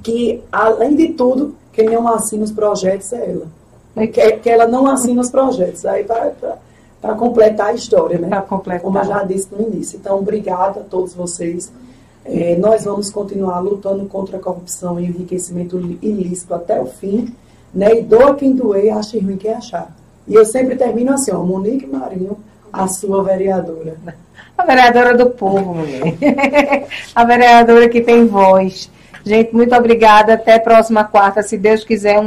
que, além de tudo, quem não assina os projetos é ela. Que, que ela não assina os projetos. Aí para completar a história, né? Para completar. Como eu já disse no início. Então, obrigada a todos vocês. É, nós vamos continuar lutando contra a corrupção e o enriquecimento ilícito até o fim. Né? E doa quem doer, ache ruim quem achar. E eu sempre termino assim, ó, Monique Marinho, a sua vereadora. A vereadora do povo, mulher. a vereadora que tem voz. Gente, muito obrigada. Até próxima quarta, se Deus quiser. Um